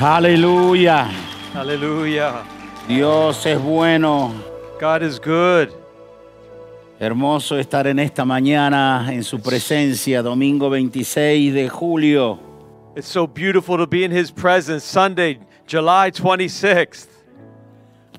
Aleluya. Hallelujah. Dios es bueno. God is good. Hermoso estar en esta mañana en su presencia, domingo 26 de julio. It's so beautiful to be in His presence. Sunday, July 26th.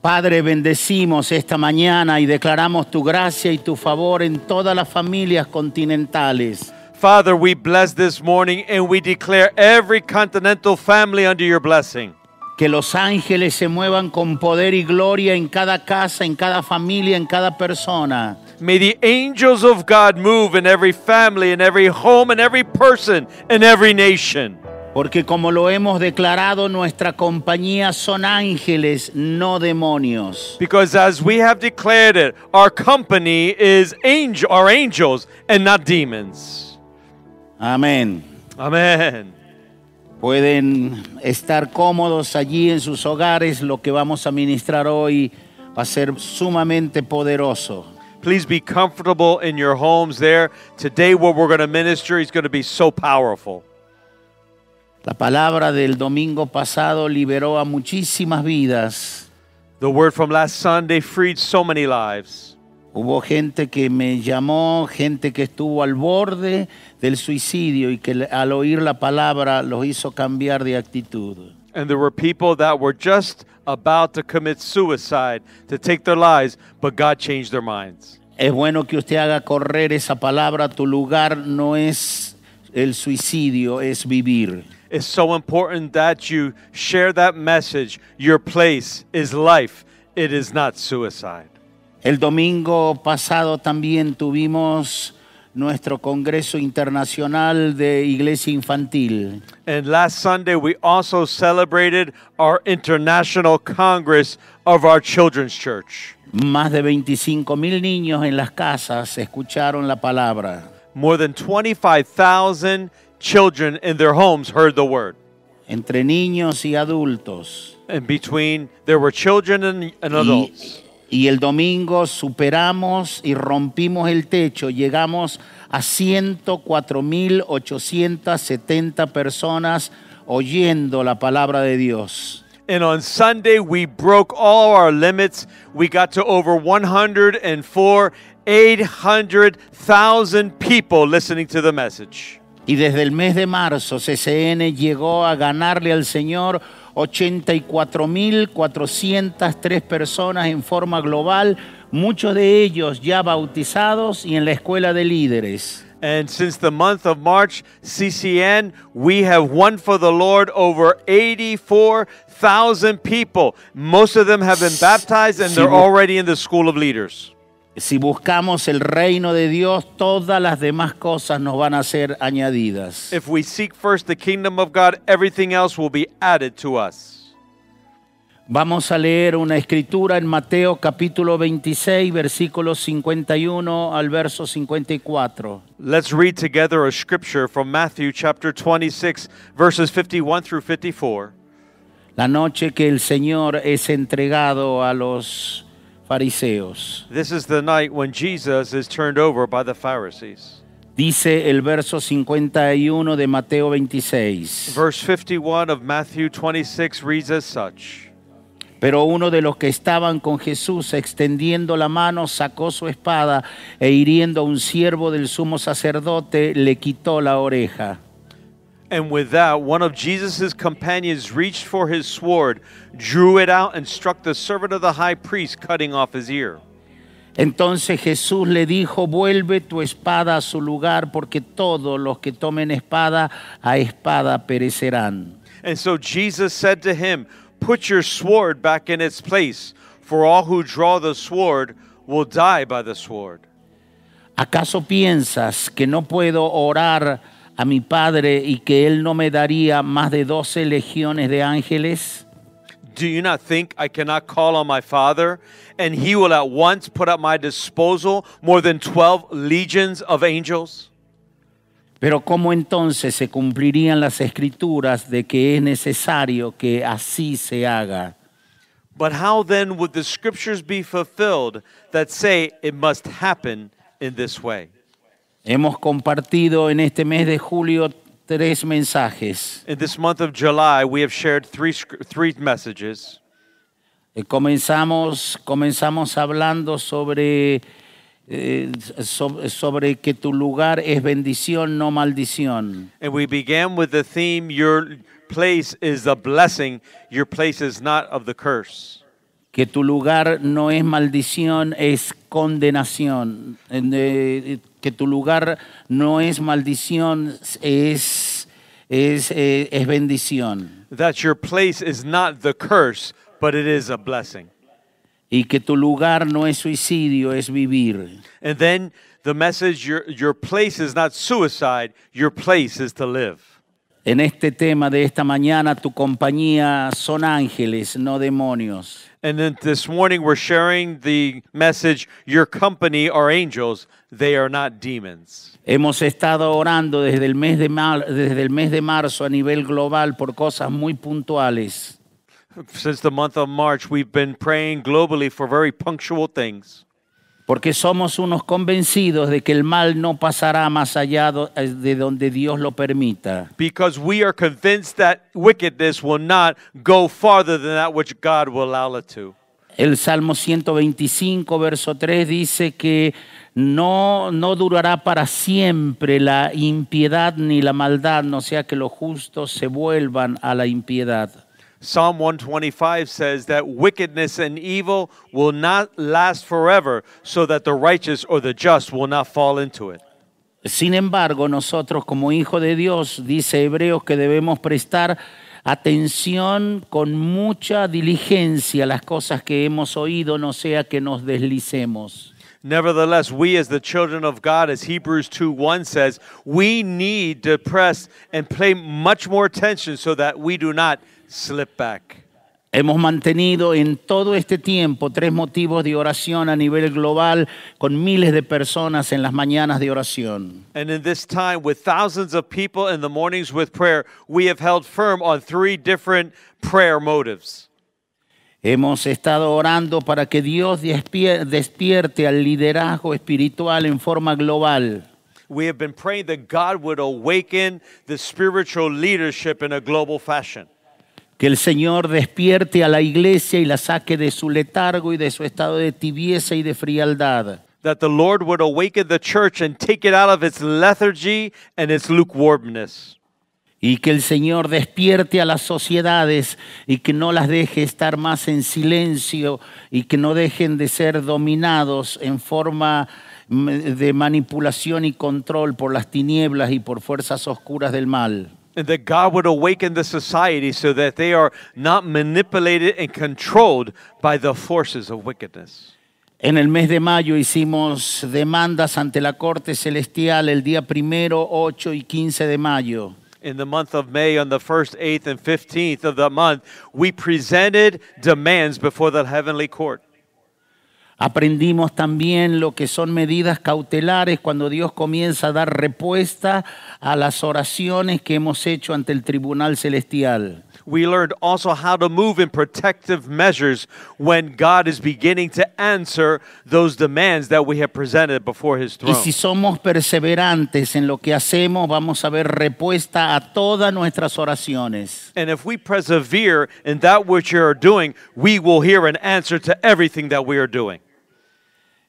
Padre, bendecimos esta mañana y declaramos tu gracia y tu favor en todas las familias continentales. Father, we bless this morning and we declare every continental family under your blessing. Que los ángeles se muevan con poder y gloria en cada casa, en cada familia, en cada persona. May the angels of God move in every family, in every home, in every person, in every nation. Porque como lo hemos declarado, nuestra compañía son ángeles, no demonios. Because as we have declared it, our company is angel, our angels and not demons. Amén. Amen. Pueden estar cómodos allí en sus hogares. Lo que vamos a ministrar hoy va a ser sumamente poderoso. Please be comfortable in your homes there. Today, what we're going to minister is going to be so powerful. La palabra del domingo pasado liberó a muchísimas vidas. The word from last Sunday freed so many lives. Hubo gente que me llamó, gente que estuvo al borde del suicidio y que al oír la palabra los hizo cambiar de actitud. And there were people that were just about to commit suicide, to take their lives, but God changed their minds. Es bueno que usted haga correr esa palabra. Tu lugar no es el suicidio, es vivir. It's so important that you share that message. Your place is life, it is not suicide. El domingo pasado también tuvimos nuestro Congreso Internacional de Iglesia Infantil. And last Sunday, we also celebrated our International Congress of our Children's Church. Más de 25 mil niños en las casas escucharon la palabra. More than 25,000 children in their homes heard the word. Entre niños y adultos. And between, there were children and, and adults. Y, y el domingo superamos y rompimos el techo. Llegamos a 104.870 personas oyendo la palabra de Dios. And on Sunday, we broke all our limits. We got to over 104, 800,000 people listening to the message. Y desde el mes de marzo, CCN llegó a ganarle al Señor 84.403 personas en forma global, muchos de ellos ya bautizados y en la escuela de líderes. And since the month of March, CCN, we have won for the Lord over 84,000 people. Most of them have been baptized and they're already in the school of leaders. Si buscamos el reino de Dios, todas las demás cosas nos van a ser añadidas. If we seek first the kingdom of God, everything else will be added to us. Vamos a leer una escritura en Mateo capítulo 26, versículos 51 al verso 54. Let's read together a scripture from Matthew chapter 26, verses 51 through 54. La noche que el Señor es entregado a los fariseos. This is the night when Jesus is turned over by the Pharisees. Dice el verso 51 de Mateo 26. Verse 51 of Matthew 26 reads as such. Pero uno de los que estaban con Jesús, extendiendo la mano, sacó su espada e hiriendo a un siervo del sumo sacerdote, le quitó la oreja. And with that, one of Jesus' companions reached for his sword, drew it out, and struck the servant of the high priest, cutting off his ear. Entonces Jesús le dijo, vuelve tu espada a su lugar, porque todos los que tomen espada a espada perecerán. And so Jesus said to him, Put your sword back in its place, for all who draw the sword will die by the sword. ¿Acaso piensas que no puedo orar a mi Padre y que Él no me daría más de doce legiones de ángeles? Do you not think I cannot call on my Father, and he will at once put at my disposal more than 12 legions of angels? Pero ¿cómo entonces se cumplirían las escrituras de que es necesario que así se haga? But how then would the scriptures be fulfilled that say it must happen in this way? Hemos compartido en este mes de julio tres mensajes. In this month of July, we have shared three, three messages. Eh, Comenzamos, comenzamos hablando sobre, eh, so- sobre que tu lugar es bendición, no maldición. And we began with the theme Your place is a blessing, your place is not of the curse. Que tu lugar no es maldición, es condenación. En, eh, Que tu lugar no es maldición, es, es, eh, es bendición. That your place is not the curse, but it is a blessing. Y que tu lugar no es suicidio, es vivir. And then the message your, your place is not suicide, your place is to live. En este tema de esta mañana, tu compañía son ángeles, no demonios. And then this morning we're sharing the message your company are angels, they are not demons. Hemos estado orando desde el mes de, mar- desde el mes de marzo a nivel global por cosas muy puntuales. Since the month of March, we've been praying globally for very punctual things. Porque somos unos convencidos de que el mal no pasará más allá eh, de donde Dios lo permita. Because we are convinced that wickedness will not go farther than that which God will allow it to. El Salmo 125, verso 3 dice que no, no durará para siempre la impiedad ni la maldad, no sea que los justos se vuelvan a la impiedad. Psalm 125 says that wickedness and evil will not last forever, so that the righteous or the just will not fall into it. Sin embargo, nosotros como hijos de Dios, dice Hebreos, que debemos prestar atención con mucha diligencia a las cosas que hemos oído, no sea que nos deslicemos. Nevertheless, we as the children of God, as Hebrews 2 1 says, we need to press and pay much more attention so that we do not slip back. Hemos mantenido en todo este tiempo tres motivos de oración a nivel global con miles de personas en las mañanas de oración. And in this time, with thousands of people in the mornings with prayer, we have held firm on three different prayer motives. Hemos estado orando para que Dios despierte al liderazgo espiritual en forma global. We have been praying that God would awaken the spiritual leadership in a global fashion. Que el Señor despierte a la iglesia y la saque de su letargo y de su estado de tibieza y de frialdad. That the Lord would awaken the church and take it out of its lethargy and its lukewarmness. Y que el Señor despierte a las sociedades y que no las deje estar más en silencio y que no dejen de ser dominados en forma mm, de manipulación y control por las tinieblas y por fuerzas oscuras del mal. And that God would awaken the society so that they are not manipulated and controlled by the forces of wickedness. En el mes de mayo hicimos demandas ante la Corte Celestial el día primero, 8 y 15 de mayo. In the month of May, on the 1st, 8th, and 15th of the month, we presented demands before the heavenly court. Aprendimos también lo que son medidas cautelares cuando Dios comienza a dar respuesta a las oraciones que hemos hecho ante el Tribunal Celestial. We learned also how to move in protective measures when God is beginning to answer those demands that we have presented before His Y throne. si somos perseverantes en lo que hacemos, vamos a ver respuesta a todas nuestras oraciones. And if we persevere in that which we are doing, we will hear an answer to everything that we are doing.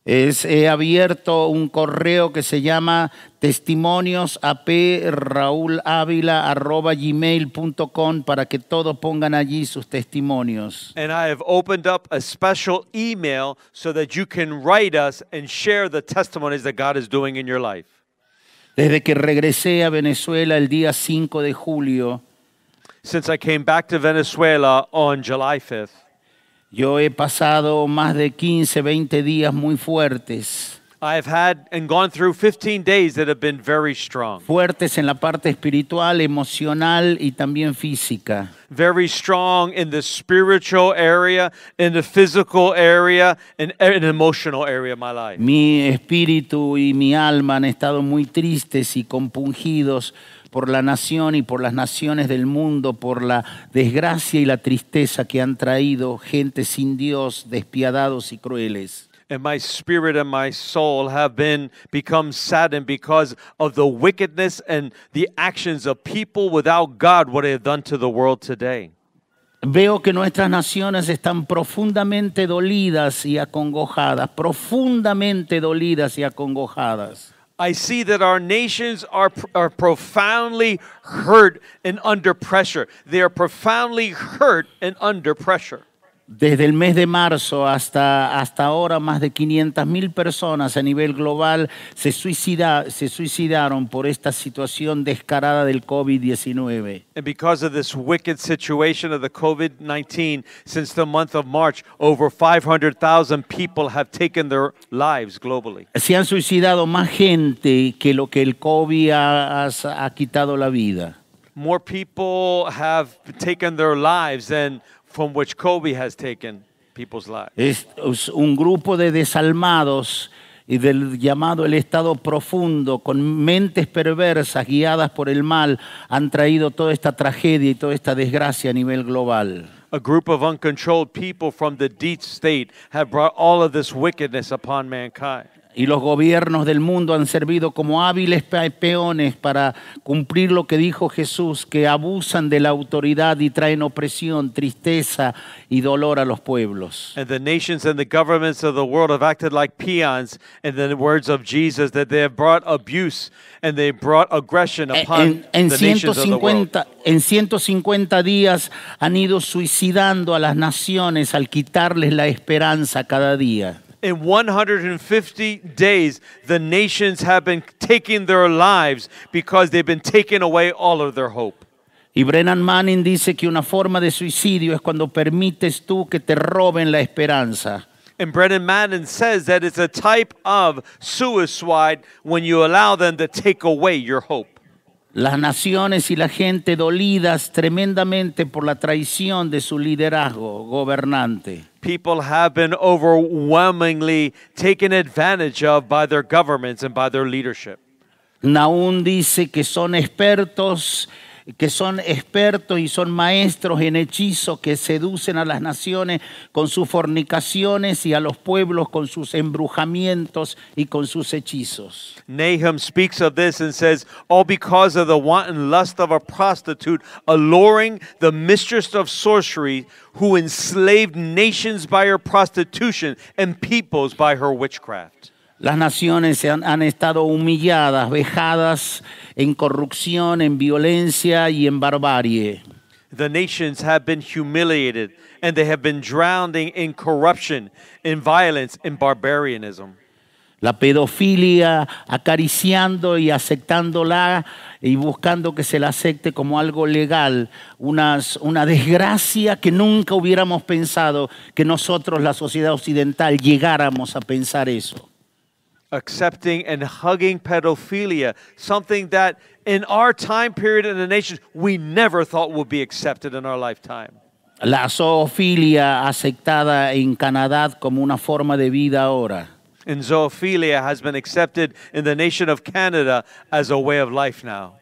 Es, he abierto un correo que se llama testimonios@raulávila@gmail.com para que todos pongan allí sus testimonios. And I have opened up a special email so that you can write us and share the testimonies that God is doing in your life. Desde que regresé a Venezuela el día 5 de julio, Since I came back to Venezuela on July 5th, yo he pasado más de 15, 20 días muy fuertes. I've had and gone through 15 days that have been very strong. fuertes en la parte espiritual, emocional y también física. Very strong in the spiritual area, in the physical area, and an emotional area of my life. Mi espíritu y mi alma han estado muy tristes y compungidos por la nación y por las naciones del mundo, por la desgracia y la tristeza que han traído gente sin Dios, despiadados y crueles. And my spirit and my soul have been become saddened because of the wickedness and the actions of people without God, what they have done to the world today. Veo que nuestras naciones están profundamente dolidas y acongojadas, profundamente dolidas y acongojadas. I see that our nations are, are profoundly hurt and under pressure. They are profoundly hurt and under pressure. Desde el mes de marzo hasta, hasta ahora, más de 500 mil personas a nivel global se, suicida- se suicidaron por esta situación descarada del COVID-19. And because of this wicked situation of the COVID 19, since the month of March, over 500,000 people have taken their lives globally. Se han suicidado más gente que lo que el COVID ha, ha- ha quitado la vida. More people have taken their lives than from which COVID has taken people's lives. Es, es un grupo de desalmados y del llamado el estado profundo, con mentes perversas guiadas por el mal, han traído toda esta tragedia y toda esta desgracia a nivel global. A group of uncontrolled people from the deep state have brought all of this wickedness upon mankind. Y los gobiernos del mundo han servido como hábiles pe- peones para cumplir lo que dijo Jesús, que abusan de la autoridad y traen opresión, tristeza y dolor a los pueblos. And the nations and the governments of the world have acted like peons, in the words of Jesus, that they have brought abuse and they brought aggression upon En, en the nations of the world. 150, en 150 días han ido suicidando a las naciones al quitarles la esperanza cada día. In 150 days, the nations have been taking their lives because they've been taking away all of their hope. Y Brennan Manning dice que una forma de suicidio es cuando permites tú que te roben la esperanza. And Brennan Madden says that it's a type of suicide when you allow them to take away your hope. Las naciones y la gente dolidas tremendamente por la traición de su liderazgo gobernante. People have been overwhelmingly taken advantage of by their governments and by their leadership. Naún dice que son expertos, que son expertos y son maestros en hechizos que seducen a las naciones con sus fornicaciones y a los pueblos con sus embrujamientos y con sus hechizos. Nahum speaks of this and says, All because of the wanton lust of a prostitute, alluring the mistress of sorcery, who enslaved nations by her prostitution and peoples by her witchcraft. Las naciones se han, han estado humilladas, vejadas en corrupción, en violencia y en barbarie. The nations have been humiliated and they have been drowning in corruption, in violence, in barbarianism. La pedofilia acariciando y aceptándola y buscando que se la acepte como algo legal, unas- una desgracia que nunca hubiéramos pensado que nosotros, la sociedad occidental, llegáramos a pensar eso. Accepting and hugging pedophilia, something that in our time period in the nations we never thought would be accepted in our lifetime. La zoofilia aceptada en Canadá como una forma de vida ahora. And zoophilia has been accepted in the nation of Canada as a way of life now.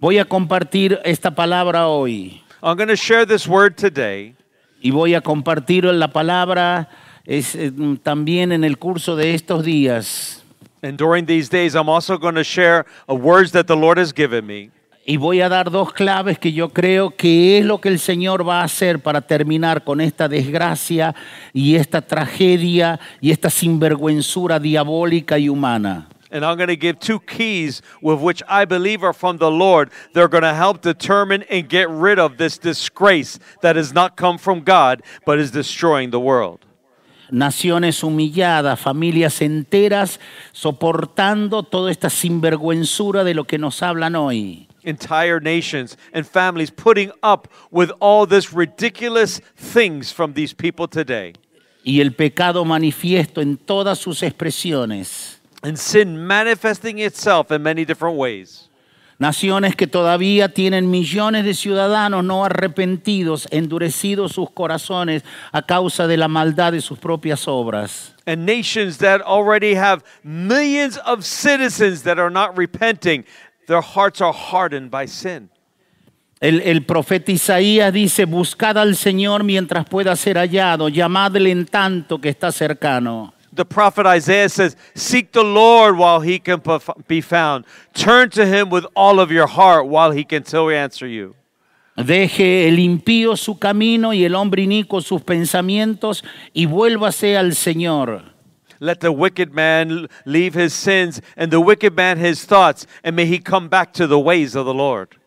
Voy a compartir esta palabra hoy I'm going to share this word today, y voy a compartir la palabra es, eh, también en el curso de estos días. And during these days, I'm also going to share words that the Lord has given me. Y voy a dar dos claves que yo creo que es lo que el Señor va a hacer para terminar con esta desgracia y esta tragedia y esta sinvergüenzura diabólica y humana. And I'm going to give two keys with which I believe are from the Lord. They're going to help determine and get rid of this disgrace that has not come from God, but is destroying the world. Naciones humilladas, familias enteras soportando toda esta sinvergüenzura de lo que nos hablan hoy. Entire nations and families putting up with all this ridiculous things from these people today. Y el pecado manifiesto en todas sus expresiones. And sin manifesting itself in many different ways. Naciones que todavía tienen millones de ciudadanos no arrepentidos, endurecidos sus corazones a causa de la maldad de sus propias obras. And nations that already have millions of citizens that are not repenting, their hearts are hardened by sin. El, el profeta Isaías dice, buscad al Señor mientras pueda ser hallado, llamadle en tanto que está cercano. The prophet Isaiah says, Seek the Lord while he can be found. Turn to him with all of your heart while he can still answer you. Deje el impío su camino y el hombre inicuo sus pensamientos y vuélvase al Señor. Let the wicked man leave his sins and the wicked man his thoughts, and may he come back to the ways of the Lord.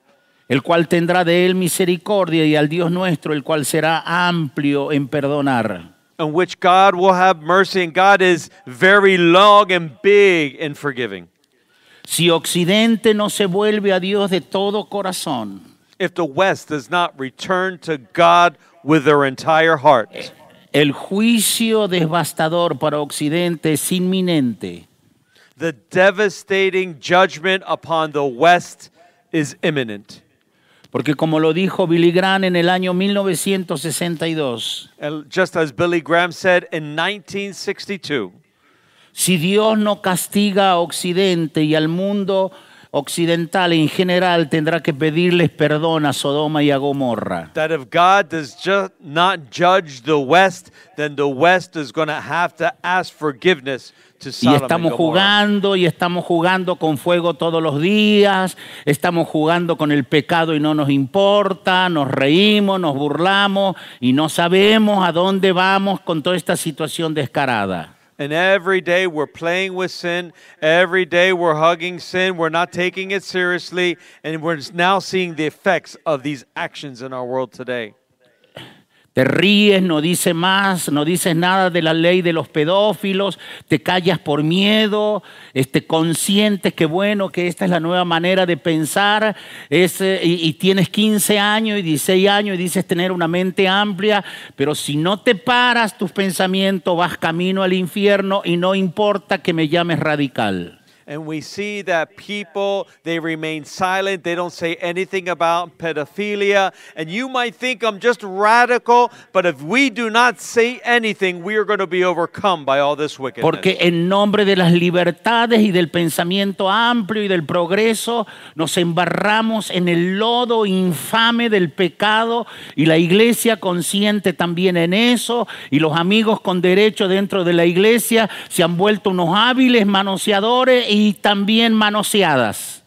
el cual tendrá de él misericordia y al Dios nuestro, el cual será amplio en perdonar. In which God will have mercy, and God is very long and big in forgiving. Si Occidente no se vuelve a Dios de todo corazón, If the West does not return to God with their entire heart, el juicio devastador para Occidente es inminente. the devastating judgment upon the West is imminent. Porque como lo dijo Billy Graham en el año 1962, And just as Billy Graham said in 1962, si Dios no castiga a Occidente y al mundo occidental en general, tendrá que pedirles perdón a Sodoma y a Gomorra. that if God does just not judge the West, then the West is going to have to ask forgiveness Y estamos jugando y estamos jugando con fuego todos los días, estamos jugando con el pecado y no nos importa, nos reímos, nos burlamos y no sabemos a dónde vamos con toda esta situación descarada. And every day we're playing with sin. Every day we're hugging sin. We're not taking it seriously. And we're now seeing the effects of these actions in our world today. Te ríes, no dices más, no dices nada de la ley de los pedófilos, te callas por miedo, este, conscientes que bueno, que esta es la nueva manera de pensar, es, eh, y, y tienes 15 años y 16 años y dices tener una mente amplia, pero si no te paras tus pensamientos vas camino al infierno y no importa que me llames radical. And we see that people, they remain silent. They don't say anything about pedophilia. And you might think I'm just radical, but if we do not say anything, we are going to be overcome by all this wickedness. Porque en nombre de las libertades y del pensamiento amplio y del progreso nos embarramos en el lodo infame del pecado y la iglesia consciente también en eso y los amigos con derecho dentro de la iglesia se han vuelto unos hábiles manoseadores y también manoseadas.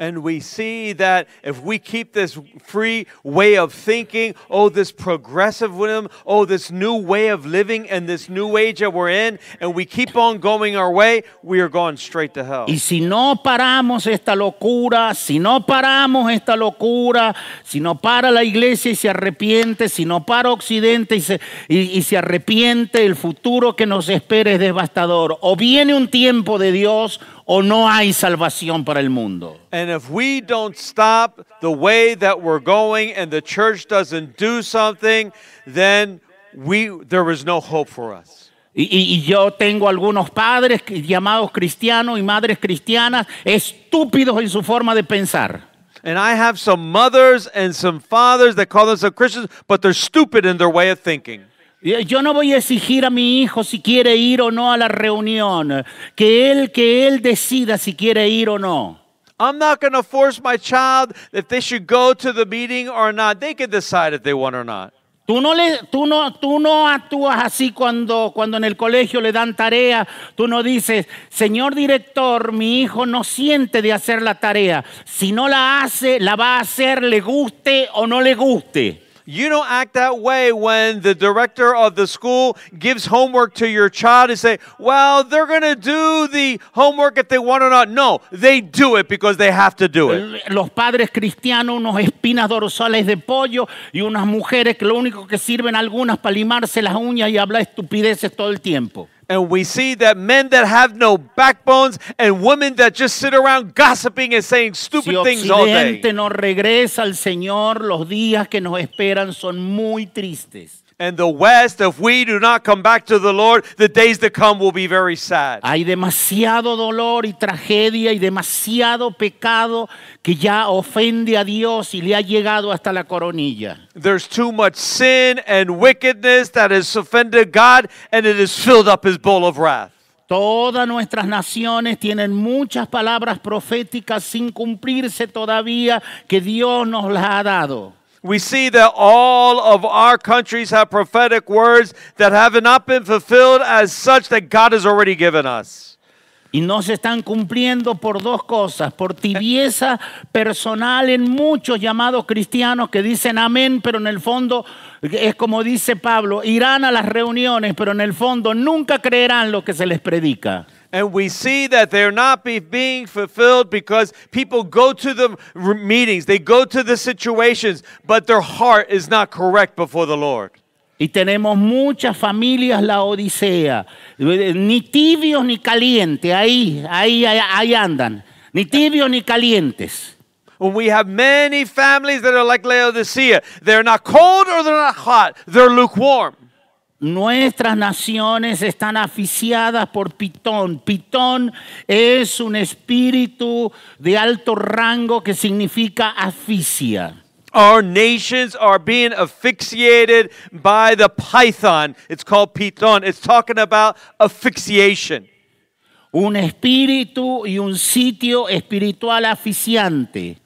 And we see that if we keep this free way of thinking, oh, this progressivism, oh, this new way of living and this new age that we're in, and we keep on going our way, we are going straight to hell. Y si no paramos esta locura, si no paramos esta locura, si no para la iglesia y se arrepiente, si no para Occidente y se, y- y se arrepiente, el futuro que nos espera es devastador. O viene un tiempo de Dios o no hay salvación para el mundo. And if we don't stop the way that we're going and the church doesn't do something, then we there is no hope for us. Y, y- yo tengo algunos padres llamados cristianos y madres cristianas estúpidos en su forma de pensar. And I have some mothers and some fathers that call themselves Christians, but they're stupid in their way of thinking. Y Yo no voy a exigir a mi hijo si quiere ir o no a la reunión, que él que él decida si quiere ir o no. I'm not going to force my child if they should go to the meeting or not. They can decide if they want or not. Tú no, le, tú, no, tú no actúas así cuando, cuando en el colegio le dan tarea. Tú no dices, señor director, mi hijo no siente de hacer la tarea. Si no la hace, la va a hacer, le guste o no le guste. You don't act that way when the director of the school gives homework to your child and say, well, they're going to do the homework if they want or not. No, they do it because they have to do it. Los padres cristianos, unos espinas dorsales de pollo y unas mujeres que lo único que sirven algunas para limarse las uñas y hablar estupideces todo el tiempo. And we see that men that have no backbones and women that just sit around gossiping and saying Si stupid things all day. No regresa al Señor, los días que nos esperan son muy tristes. And the West, if we do not come back to the Lord, the days to come will be very sad. Hay demasiado dolor y tragedia y demasiado pecado que ya ofende a Dios y le ha llegado hasta la coronilla. There's too much sin and wickedness that has offended God, and it has filled up his bowl of wrath. Todas nuestras naciones tienen muchas palabras proféticas sin cumplirse todavía que Dios nos las ha dado. We see that all of our countries have prophetic words that have not been fulfilled as such that God has already given us. Y no se están cumpliendo por dos cosas, por tibieza personal en muchos llamados cristianos que dicen amén, pero en el fondo es como dice Pablo, irán a las reuniones, pero en el fondo nunca creerán lo que se les predica. And we see that they're not be, being fulfilled because people go to the meetings, they go to the situations, but their heart is not correct before the Lord. Y tenemos muchas familias la Odisea, ni tibios ni calientes, ahí, ahí, ahí, ahí andan, ni tibios ni calientes. When we have many families that are like Laodicea, they're not cold or they're not hot, they're lukewarm. Nuestras naciones están aficiadas por Pitón. Pitón es un espíritu de alto rango que significa asfixia. Our nations are being asphyxiated by the python. It's called Python. It's talking about asphyxiation. Un espíritu y un sitio espiritual asfixiante.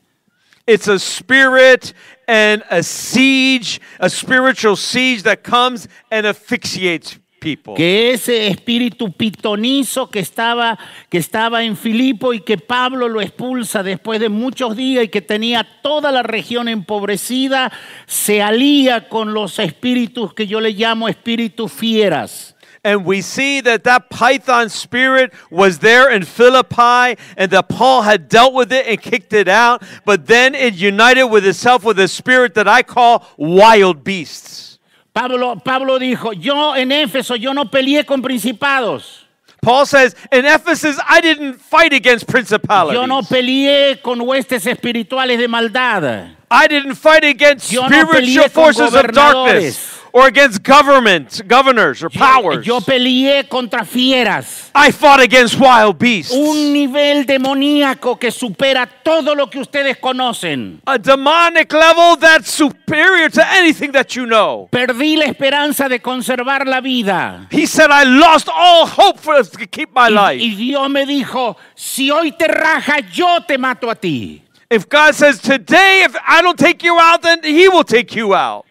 It's a spirit and a siege, a spiritual siege that comes and asphyxiates people. que ese espíritu pitonizo que estaba, que estaba en Filipo y que Pablo lo expulsa después de muchos días y que tenía toda la región empobrecida, se alía con los espíritus que yo le llamo espíritus fieras. And we see that that python spirit was there in Philippi and that Paul had dealt with it and kicked it out, but then it united with itself with a spirit that I call wild beasts. Pablo, Pablo dijo, yo en Éfeso, yo no peleé con principados. Paul says, in Ephesus, I didn't fight against principalities. Yo no peleé con huestes espirituales de maldad. I didn't fight against Yo no spiritual peleé forces of darkness. Or against governments, governors or powers. Yo peleé contra fieras. I fought against wild beasts. Un nivel demoníaco que supera todo lo que ustedes conocen. a demonic level that's superior to anything that you know. Perdí la esperanza de conservar la vida. He said, I lost all hope for to keep my Y, life. y Dios me dijo, si hoy te raja, yo te mato a ti. If God says, Today, if I don't take you out, then He will take you out.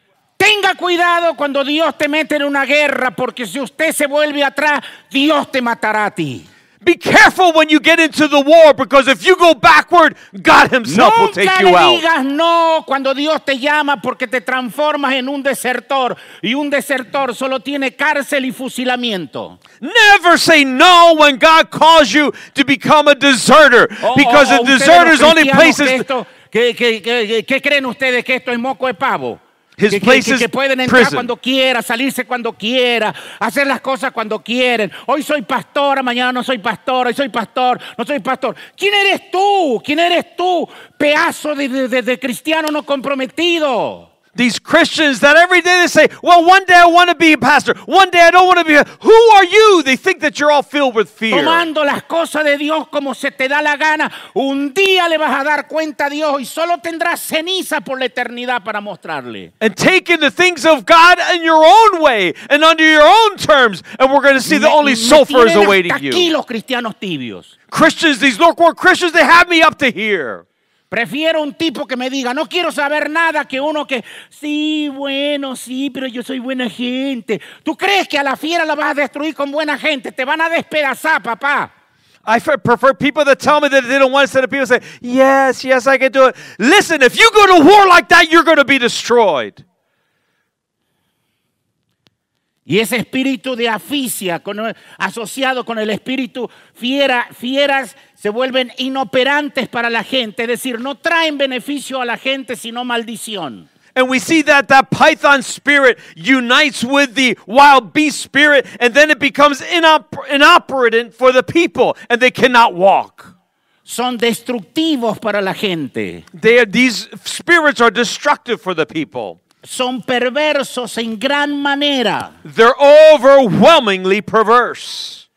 Tenga cuidado cuando Dios te mete en una guerra, porque si usted se vuelve atrás, Dios te matará a ti. Be careful when you get into the war because if you go backward, God Himself will take you out. digas no cuando Dios te llama porque te transformas en un desertor y un desertor solo tiene cárcel y fusilamiento. Never say no when God calls you to become a deserter O- because o- a los is only que places. que- que- que- ¿Qué creen ustedes que esto es moco de pavo? His que, place que- is que pueden entrar prison. cuando quiera, salirse cuando quiera, hacer las cosas cuando quieren. Hoy soy pastora, mañana no soy pastor, hoy soy pastor, no soy pastor. ¿Quién eres tú? ¿Quién eres tú? Pedazo de- de- de cristiano no comprometido. These Christians that every day they say, Well, one day I want to be a pastor, one day I don't want to be a. Who are you? They think that you're all filled with fear. Tomando las cosas de Dios como se te da la gana, un día le vas a dar cuenta a Dios y solo tendrás ceniza por la eternidad para mostrarle. and taking the things of God in your own way and under your own terms, and we're going to see the only sulfur is awaiting hasta aquí you. los cristianos tibios. Christians, these lukewarm Christians, they have me up to here. Prefiero un tipo que me diga, no quiero saber nada, que uno que, sí, bueno, sí, pero yo soy buena gente. ¿Tú crees que a la fiera la vas a destruir con buena gente? Te van a despedazar, papá. I prefer people that tell me that they don't want to instead of people say, Yes, yes, I can do it. Listen, if you go to war like that, you're going to be destroyed. Y ese espíritu de aficia con- asociado con el espíritu fiera, fieras se vuelven inoperantes para la gente, es decir, no traen beneficio a la gente, sino maldición. And we see that that python spirit unites with the wild beast spirit, and then it becomes inop- inoperant for the people, and they cannot walk. Son destructivos para la gente. They are, these spirits are destructive for the people. Son perversos en gran manera. They're overwhelmingly perverse.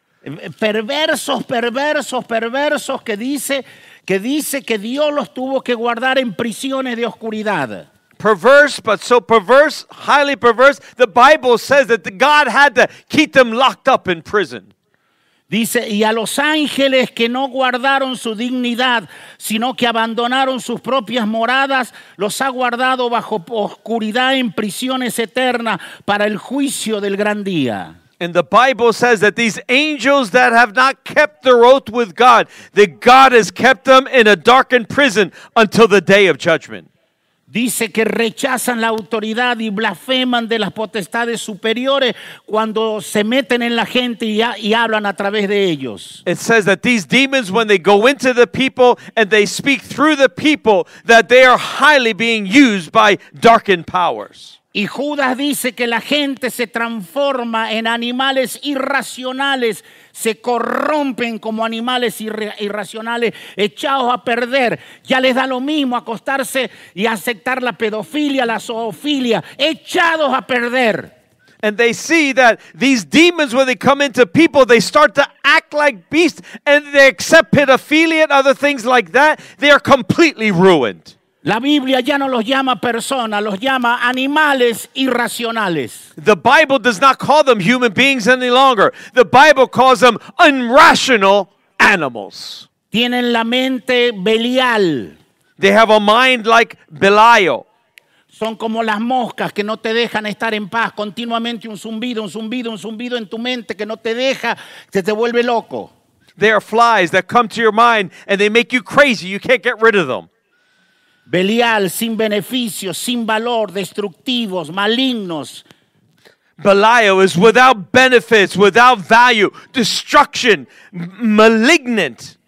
Perversos, perversos, perversos que dice que dice que Dios los tuvo que guardar en prisiones de oscuridad. Perverse, but so perverse, highly perverse. The Bible says that the God had to keep them locked up in prison. Dice, y a los ángeles que no guardaron su dignidad, sino que abandonaron sus propias moradas, los ha guardado bajo oscuridad en prisiones eternas para el juicio del gran día. And the Bible says that these angels that have not kept their oath with God, that God has kept them in a darkened prison until the day of judgment. Dice que rechazan la autoridad y blasfeman de las potestades superiores cuando se meten en la gente y, ha- y hablan a través de ellos. It says that these demons, when they go into the people and they speak through the people, that they are highly being used by darkened powers. Y Judas dice que la gente se transforma en animales irracionales, se corrompen como animales irra- irracionales, echados a perder. Ya les da lo mismo acostarse y aceptar la pedofilia, la zoofilia, echados a perder. And they see that these demons, when they come into people, they start to act like beasts and they accept pedophilia and other things like that. They are completely ruined. La Biblia ya no los llama personas, los llama animales irracionales. The Bible does not call them human beings any longer. The Bible calls them irrational animals. Tienen la mente belial. They have a mind like Belial. Son como las moscas que no te dejan estar en paz. Continuamente un zumbido, un zumbido, un zumbido en tu mente que no te deja, que te vuelve loco. They are flies that come to your mind and they make you crazy. You can't get rid of them. Belial, sin beneficios, sin valor, destructivos, malignos. Belial is without benefits, without value, destruction, malignant.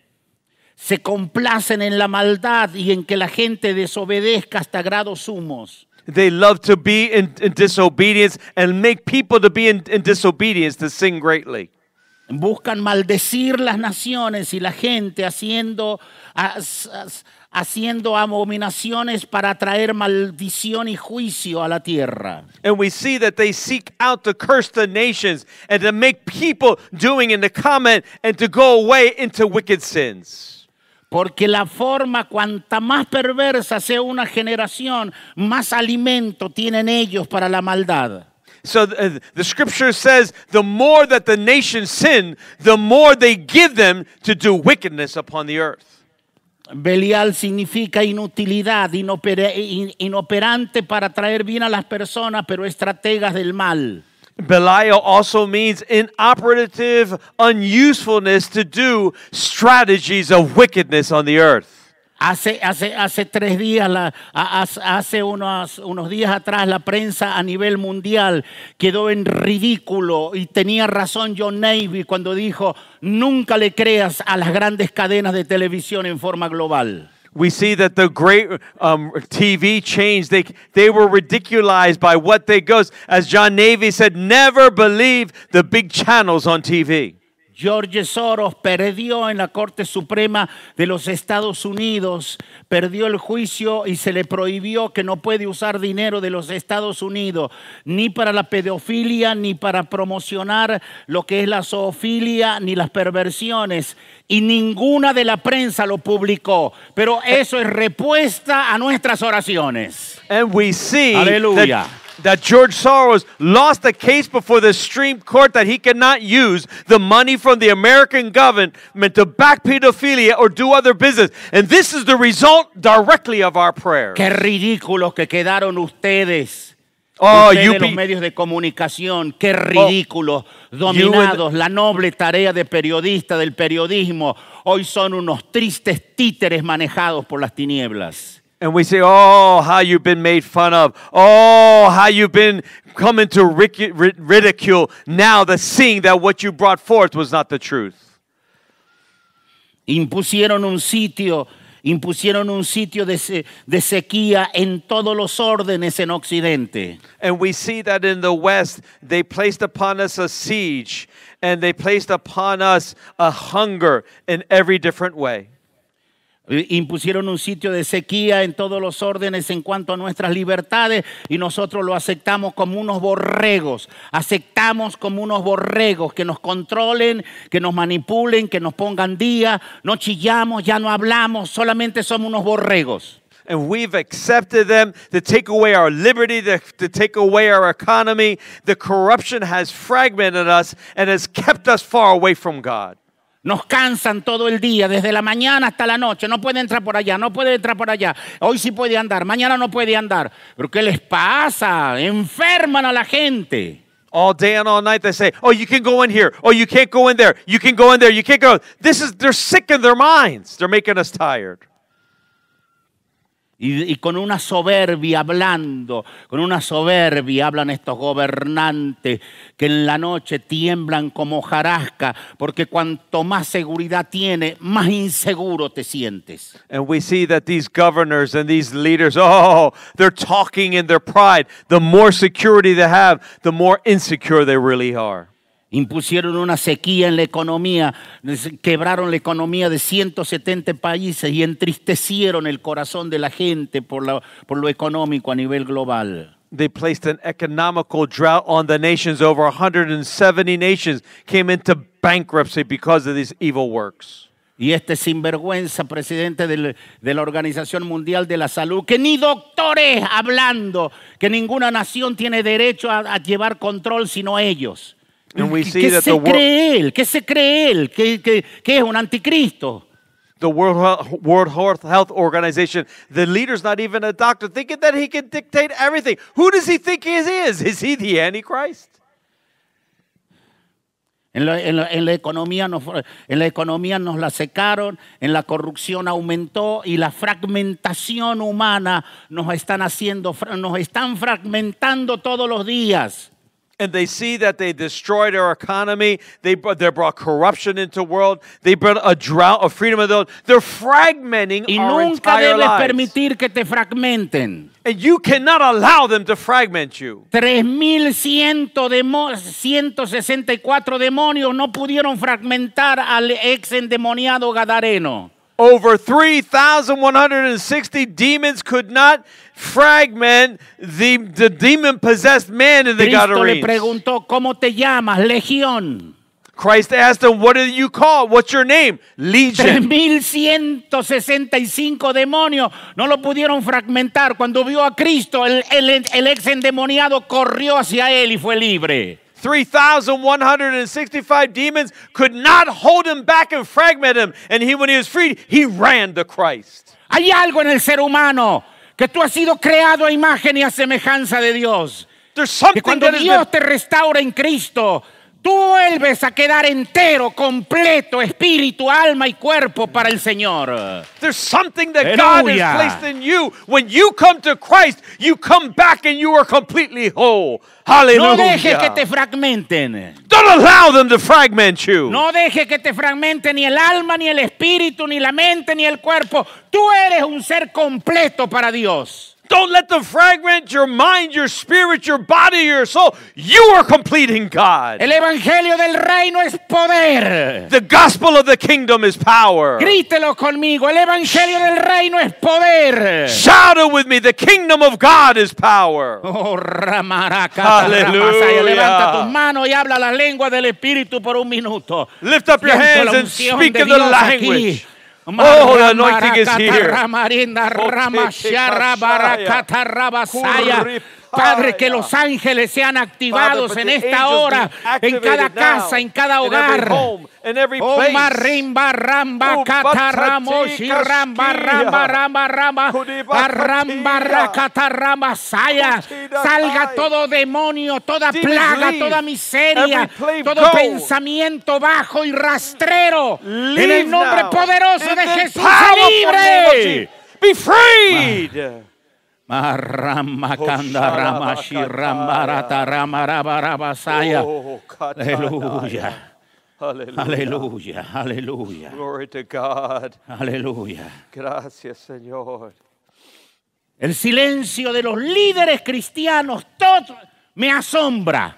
Se complacen en la maldad y en que la gente desobedezca hasta grados sumos. They love to be in, in disobedience and make people to be in, in disobedience to sin greatly. Buscan maldecir las naciones y la gente haciendo, as- as- haciendo abominaciones para traer maldición y juicio a la tierra. And we see that they seek out to curse the nations and to make people doing in the comment and to go away into wicked sins. Porque la forma, cuanta más perversa sea una generación, más alimento tienen ellos para la maldad. So uh, the scripture says the more that the nations sin, the more they give them to do wickedness upon the earth. Belial significa inutilidad, inopera- in- inoperante para traer bien a las personas, pero estrategas del mal. Belial also means inoperative unusefulness to do strategies of wickedness on the earth. Hace, hace, hace tres días, hace- unos, unos días atrás, la prensa a nivel mundial quedó en ridículo y tenía razón John Navy cuando dijo, nunca le creas a las grandes cadenas de televisión en forma global. We see that the great um, TV chains, they, they were ridiculized by what they goes. As John Navy said, never believe the big channels on TV. George Soros perdió en la Corte Suprema de los Estados Unidos, perdió el juicio y se le prohibió que no puede usar dinero de los Estados Unidos, ni para la pedofilia, ni para promocionar lo que es la zoofilia, ni las perversiones. Y ninguna de la prensa lo publicó. Pero eso es respuesta a nuestras oraciones. And we see that, that George Soros lost a case before the Supreme Court that he cannot use the money from the American government to back pedophilia or do other business. And this is the result directly of our prayers. Qué ridículos que quedaron ustedes. Oh, Ustedes, you los medios de comunicación, qué ridículos, dominados, la noble tarea de periodista, del periodismo, hoy son unos tristes títeres manejados por las tinieblas. And we say, oh, how you've been made fun of. Oh, how you've been coming to ridicule now the seeing that what you brought forth was not the truth. Impusieron un sitio, impusieron un sitio de, se- de sequía en todos los órdenes en Occidente. And we see that in the West, they placed upon us a siege and they placed upon us a hunger in every different way. Impusieron un sitio de sequía en todos los órdenes en cuanto a nuestras libertades y nosotros lo aceptamos como unos borregos. Aceptamos como unos borregos que nos controlen, que nos manipulen, que nos pongan día. No chillamos, ya no hablamos, solamente somos unos borregos. And we've accepted them to take away our liberty, to, to take away our economy. The corruption has fragmented us and has kept us far away from God. Nos cansan todo el día, desde la mañana hasta la noche. No puede entrar por allá, no puede entrar por allá. Hoy sí puede andar, mañana no puede andar. ¿Pero qué les pasa? Enferman a la gente. All day and all night they say, "Oh, you can go in here. Oh, you can't go in there. You can go in there. You can't go." This is they're sick in their minds. They're making us tired. Y, y con una soberbia hablando, con una soberbia hablan estos gobernantes que en la noche tiemblan como jarasca, porque cuanto más seguridad tiene, más inseguro te sientes. And we see that these governors and these leaders, oh, they're talking in their pride. The more security they have, the more insecure they really are. Impusieron una sequía en la economía, quebraron la economía de 170 países y entristecieron el corazón de la gente por, la- por lo económico a nivel global. They placed an economical drought on the nations. Over 170 nations came into bankruptcy because of these evil works. Y este sinvergüenza presidente del- de la Organización Mundial de la Salud, que ni doctores hablando, que ninguna nación tiene derecho a, a llevar control sino ellos. And we ¿Qué, see qué that se the cree él? ¿Qué se cree él? ¿Qué, qué- qué es un anticristo? The World, Health- World Health- Organization, the leader's not even a doctor, thinking that he can dictate everything. Who does he think he is? Is he the Antichrist? En la, en la- en la economía nos, en la economía nos la secaron, en la corrupción aumentó y la fragmentación humana nos están haciendo, nos están fragmentando todos los días. And they see that they destroyed our economy. They brought, they brought corruption into the world. They brought a drought of freedom of those. They're fragmenting Y our nunca entire debes lives. permitir que te fragmenten. And you cannot allow them to fragment you. 3.164 demonios no pudieron fragmentar al ex endemoniado Gadareno. Over 3,160 demons could not fragment the, the demon possessed man in the Cristo le preguntó, ¿cómo te llamas? Legión. Christ asked him, What do you call? What's your name? Legion. 3.165 demonios no lo pudieron fragmentar. Cuando vio a Cristo, el, el- el ex endemoniado corrió hacia él y fue libre. 3,165 demons could not hold him back and fragment him. And he, when he was freed, he ran to Christ. Hay algo en el ser humano que tú has sido creado a imagen y a semejanza de Dios. There's Que something cuando that has Dios been, te restaura en Cristo, tú vuelves a quedar entero, completo, espíritu, alma y cuerpo para el Señor. there's something that God Hallelujah. has placed in you. When you come to Christ, you come back and you are completely whole. No dejes que Hallelujah. te fragmenten. Don't allow them to fragment you. No dejes que te fragmente ni el alma, ni el espíritu, ni la mente, ni el cuerpo. Tú eres un ser completo para Dios. Don't let them fragment your mind, your spirit, your body, your soul. You are completing God. El evangelio del reino es poder. The gospel of the kingdom is power. Grítelo conmigo. El evangelio del reino es poder. Shout it with me. The kingdom of God is power. Oh, ramaraca, ramasaya. Levanta tus manos y habla la lengua del espíritu por un minuto. Lift up your hands and speak in the language. aquí. Oh, the anointing is here. Padre, que los ángeles sean activados en esta hora, en cada casa, en cada hogar. every Oh, marimba, ramba, Oh, cata, ramo, batati, shi, ramba, ramba, ramba, ramba, ramba, ramba, saya. Salga todo demonio, toda plaga, toda miseria, todo pensamiento bajo y rastrero. en el nombre poderoso de Jesús, libre. Be freed. Marrama, Oh, kanda, rama, shi, ramba, rata, rama, raba, raba, saya. Oh. Aleluya, Hallelujah. aleluya, aleluya, Glory to God. aleluya. Gracias, Señor. El silencio de los líderes cristianos, todo me asombra.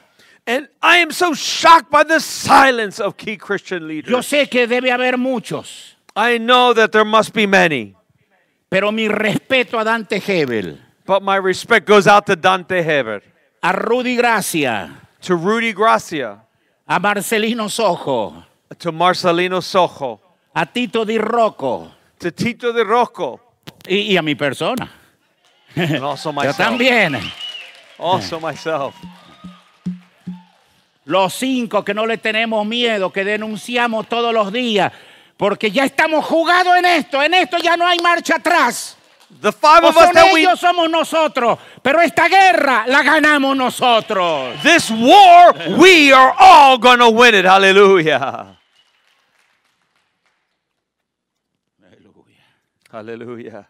And I am so shocked by the silence of key Christian Yo leaders. sé que debe haber muchos, I know that there must be many, pero mi respeto a Dante Hebel, but my respect goes out to Dante Heber, a Rudy Gracia, to Rudy Gracia, a Marcelino Sojo, to Marcelino Sojo, a Tito Di Rocco to Tito de Rocco, y, y a mi persona. and also Yo myself. también. Also myself. Los cinco que no le tenemos miedo, que denunciamos todos los días, porque ya estamos jugados en esto, en esto ya no hay marcha atrás. The five O of us son we ellos, somos nosotros, pero esta guerra la ganamos nosotros. this war, we are all gonna win it. Hallelujah. Hallelujah.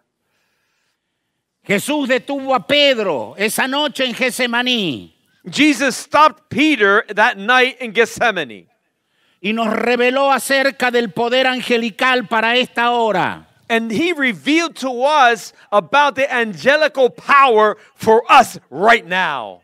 Jesús detuvo a Pedro esa noche en Getsemaní Jesus stopped Peter that night in Gethsemane. Y nos reveló acerca del poder angelical para esta hora. And he revealed to us about the angelical power for us right now.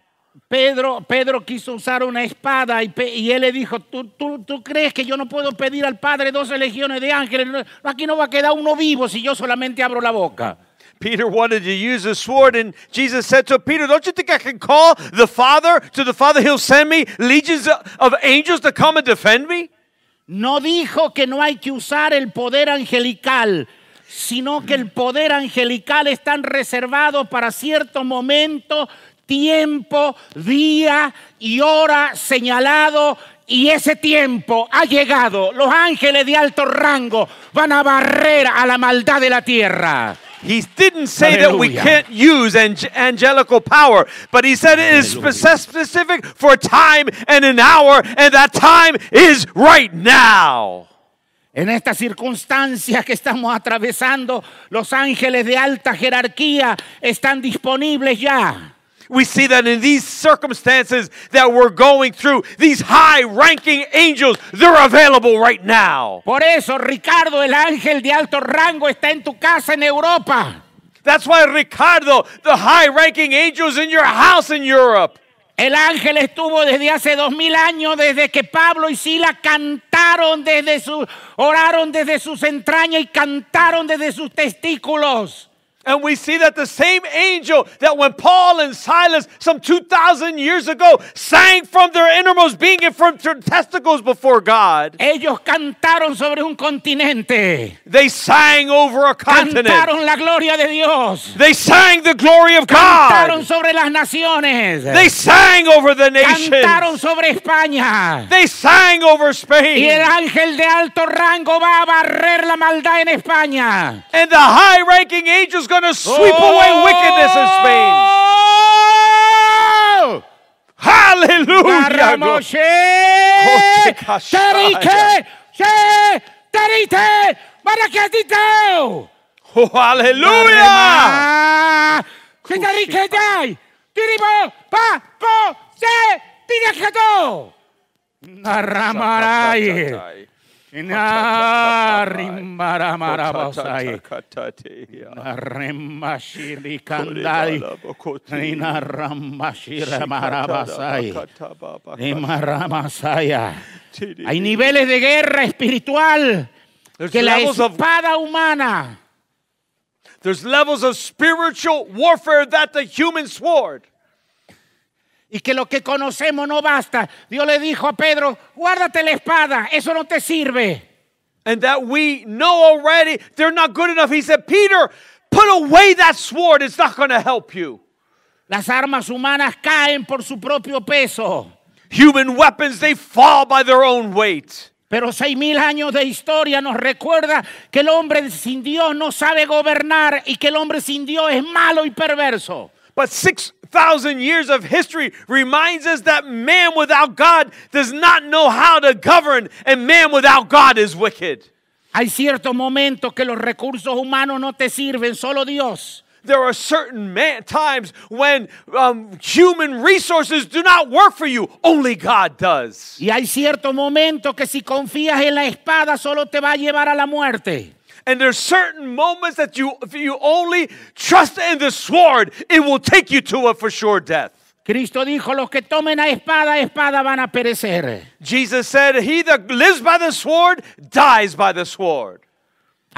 Pedro, Pedro quiso usar una espada y, y él le dijo, ¿Tú, tú, tú crees que yo no puedo pedir al Padre 12 legiones de ángeles? Aquí no va a quedar uno vivo si yo solamente abro la boca. Peter wanted to use a sword, and Jesus said to Peter, Don't you think I can call the Father? To the Father, He'll send me legions of angels to come and defend me? No dijo que no hay que usar el poder angelical, sino que el poder angelical están reservados para cierto momento, tiempo, día y hora señalado. Y ese tiempo ha llegado. Los ángeles de alto rango van a barrer a la maldad de la tierra. He didn't say that we can't use ang- angelical power, but he said it is spe- specific for a time and an hour, and that time is right now. En estas circunstancias que estamos atravesando, los ángeles de alta jerarquía están disponibles ya. We see that in these circumstances that we're going through, these high ranking angels, they're available right now. Por eso, Ricardo, el ángel de alto rango, está en tu casa en Europa. That's why, Ricardo, the high ranking angels in your house in Europe. El ángel estuvo desde hace dos mil años, desde que Pablo y Sila cantaron desde su, oraron desde sus entrañas y cantaron desde sus testículos. And we see that the same angel that when Paul and Silas, some 2,000 years ago, sang from their innermost being and from their testicles before God, Ellos cantaron sobre un continente, they sang over a continent. cantaron la gloria de Dios, They sang the glory of cantaron God. sobre las naciones, They sang over the nations. cantaron sobre España. They sang over Y el Spain. ángel de alto rango va a barrer la maldad en España. And the high ranking angel's going to sweep away wickedness in Spain. ¡Oh! Hallelujah. Garramoshe, Koche kashaya. Terike, she, Terite, Barakatito. Oh, hallelujah. Garrema, she, Terike, dai, Tiribo, pa, po, se, Tirakato. Narramarai. Narimaramarabosai. Naremashiri kandai. Rinarammashira marabasai. Nimaramasaya. Hay niveles de guerra espiritual There's que la levels of- espada humana There's levels of spiritual warfare that the human sword. Y que lo que conocemos no basta. Dios le dijo a Pedro, guárdate la espada, eso no te sirve. And that we know already they're not good enough. He said, Peter, put away that sword. It's not going to help you. Las armas humanas caen por su propio peso. Human weapons, they fall by their own weight. Pero seis mil años de historia nos recuerda que el hombre sin Dios no sabe gobernar y que el hombre sin Dios es malo y perverso. But 6,000 years of history reminds us that man without God does not know how to govern, and man without God is wicked. Hay ciertos momentos que los recursos humanos no te sirven, solo Dios. There are certain man- times when um, human resources do not work for you, only God does. Y hay ciertos momentos que si confías en la espada solo te va a llevar a la muerte. And there's certain moments that you, if you only trust in the sword, it will take you to a for sure death. Cristo dijo, los que tomen a espada, a espada van a perecer. Jesus said, He that lives by the sword dies by the sword.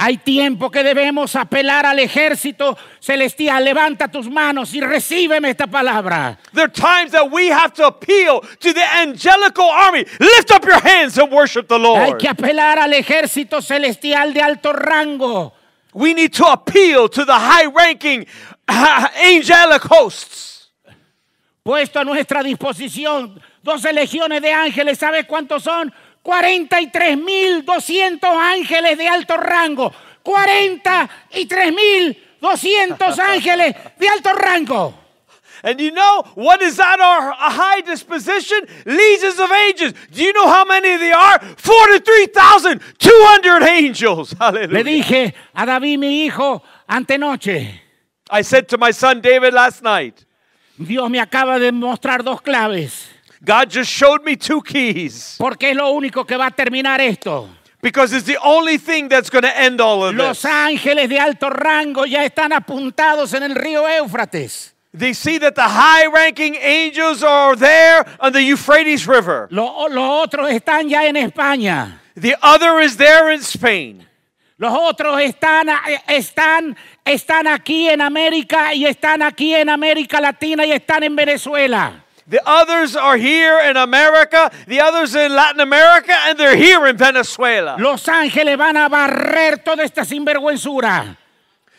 Hay tiempo que debemos apelar al ejército celestial. Levanta tus manos y recíbeme esta palabra. There are times that we have to appeal to the angelical army. Lift up your hands and worship the Hay Lord. que apelar al ejército celestial de alto rango. We need to appeal to the high ranking angelic hosts. puesto a nuestra disposición 12 legiones de ángeles. ¿Sabes cuántos son? 43.200 ángeles de alto rango. 43.200 ángeles de alto rango. And you know what is at our high disposition? Legions of angels. Do you know how many they are? 43,200 angels. Le Hallelujah. dije a David, mi hijo, antenoche, I said to my son David last night, Dios me acaba de mostrar dos claves, God just showed me two keys porque es lo único que va a terminar esto. because it's the only thing that's going to end all of Los this. ángeles de alto rango ya están apuntados en el río Éufrates. They see that the high ranking angels are there on the Euphrates River. Los otros están ya en España. The other is there in Spain. Los otros están, eh, están, están aquí en América y están aquí en América Latina y están en Venezuela. The others are here in America, the others in Latin America, and they're here in Venezuela. Los ángeles van a barrer toda esta sinvergüenzura.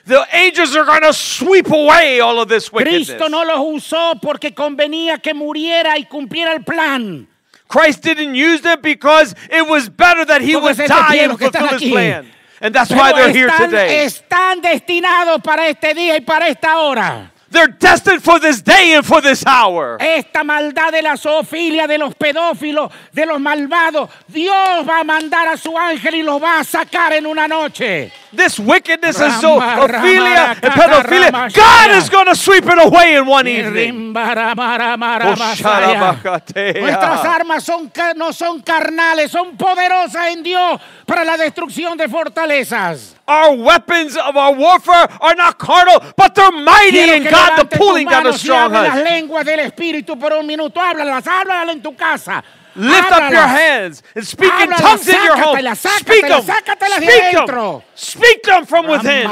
The angels are going to sweep away all of this wickedness. Cristo no los usó porque convenía que muriera y cumpliera el plan. Christ didn't use them because it was better that he would die and los que están fulfill his aquí. plan. And that's why they're here están, today. están destinados para este día y para esta hora. They're destined for this day and for this hour. Esta maldad de la zoofilia, de los pedófilos, de los malvados, Dios va a mandar a su ángel y los va a sacar en una noche. This wickedness and Rama, zoophilia rama, and pedophilia, rama, God is going to sweep it away in one evening. Nuestras Osharabacatea. armas son, no son carnales, son poderosas en Dios para la destrucción de fortalezas. Our weapons of our warfare are not carnal, but they're mighty in que God, the pulling down las strongholds. lenguas del Espíritu por un minuto. Háblalas, háblalas en tu casa. Lift up your hands and speak in tongues in your home. Speak them. sácatelas, sácatelas de Speak them. Speak them from within.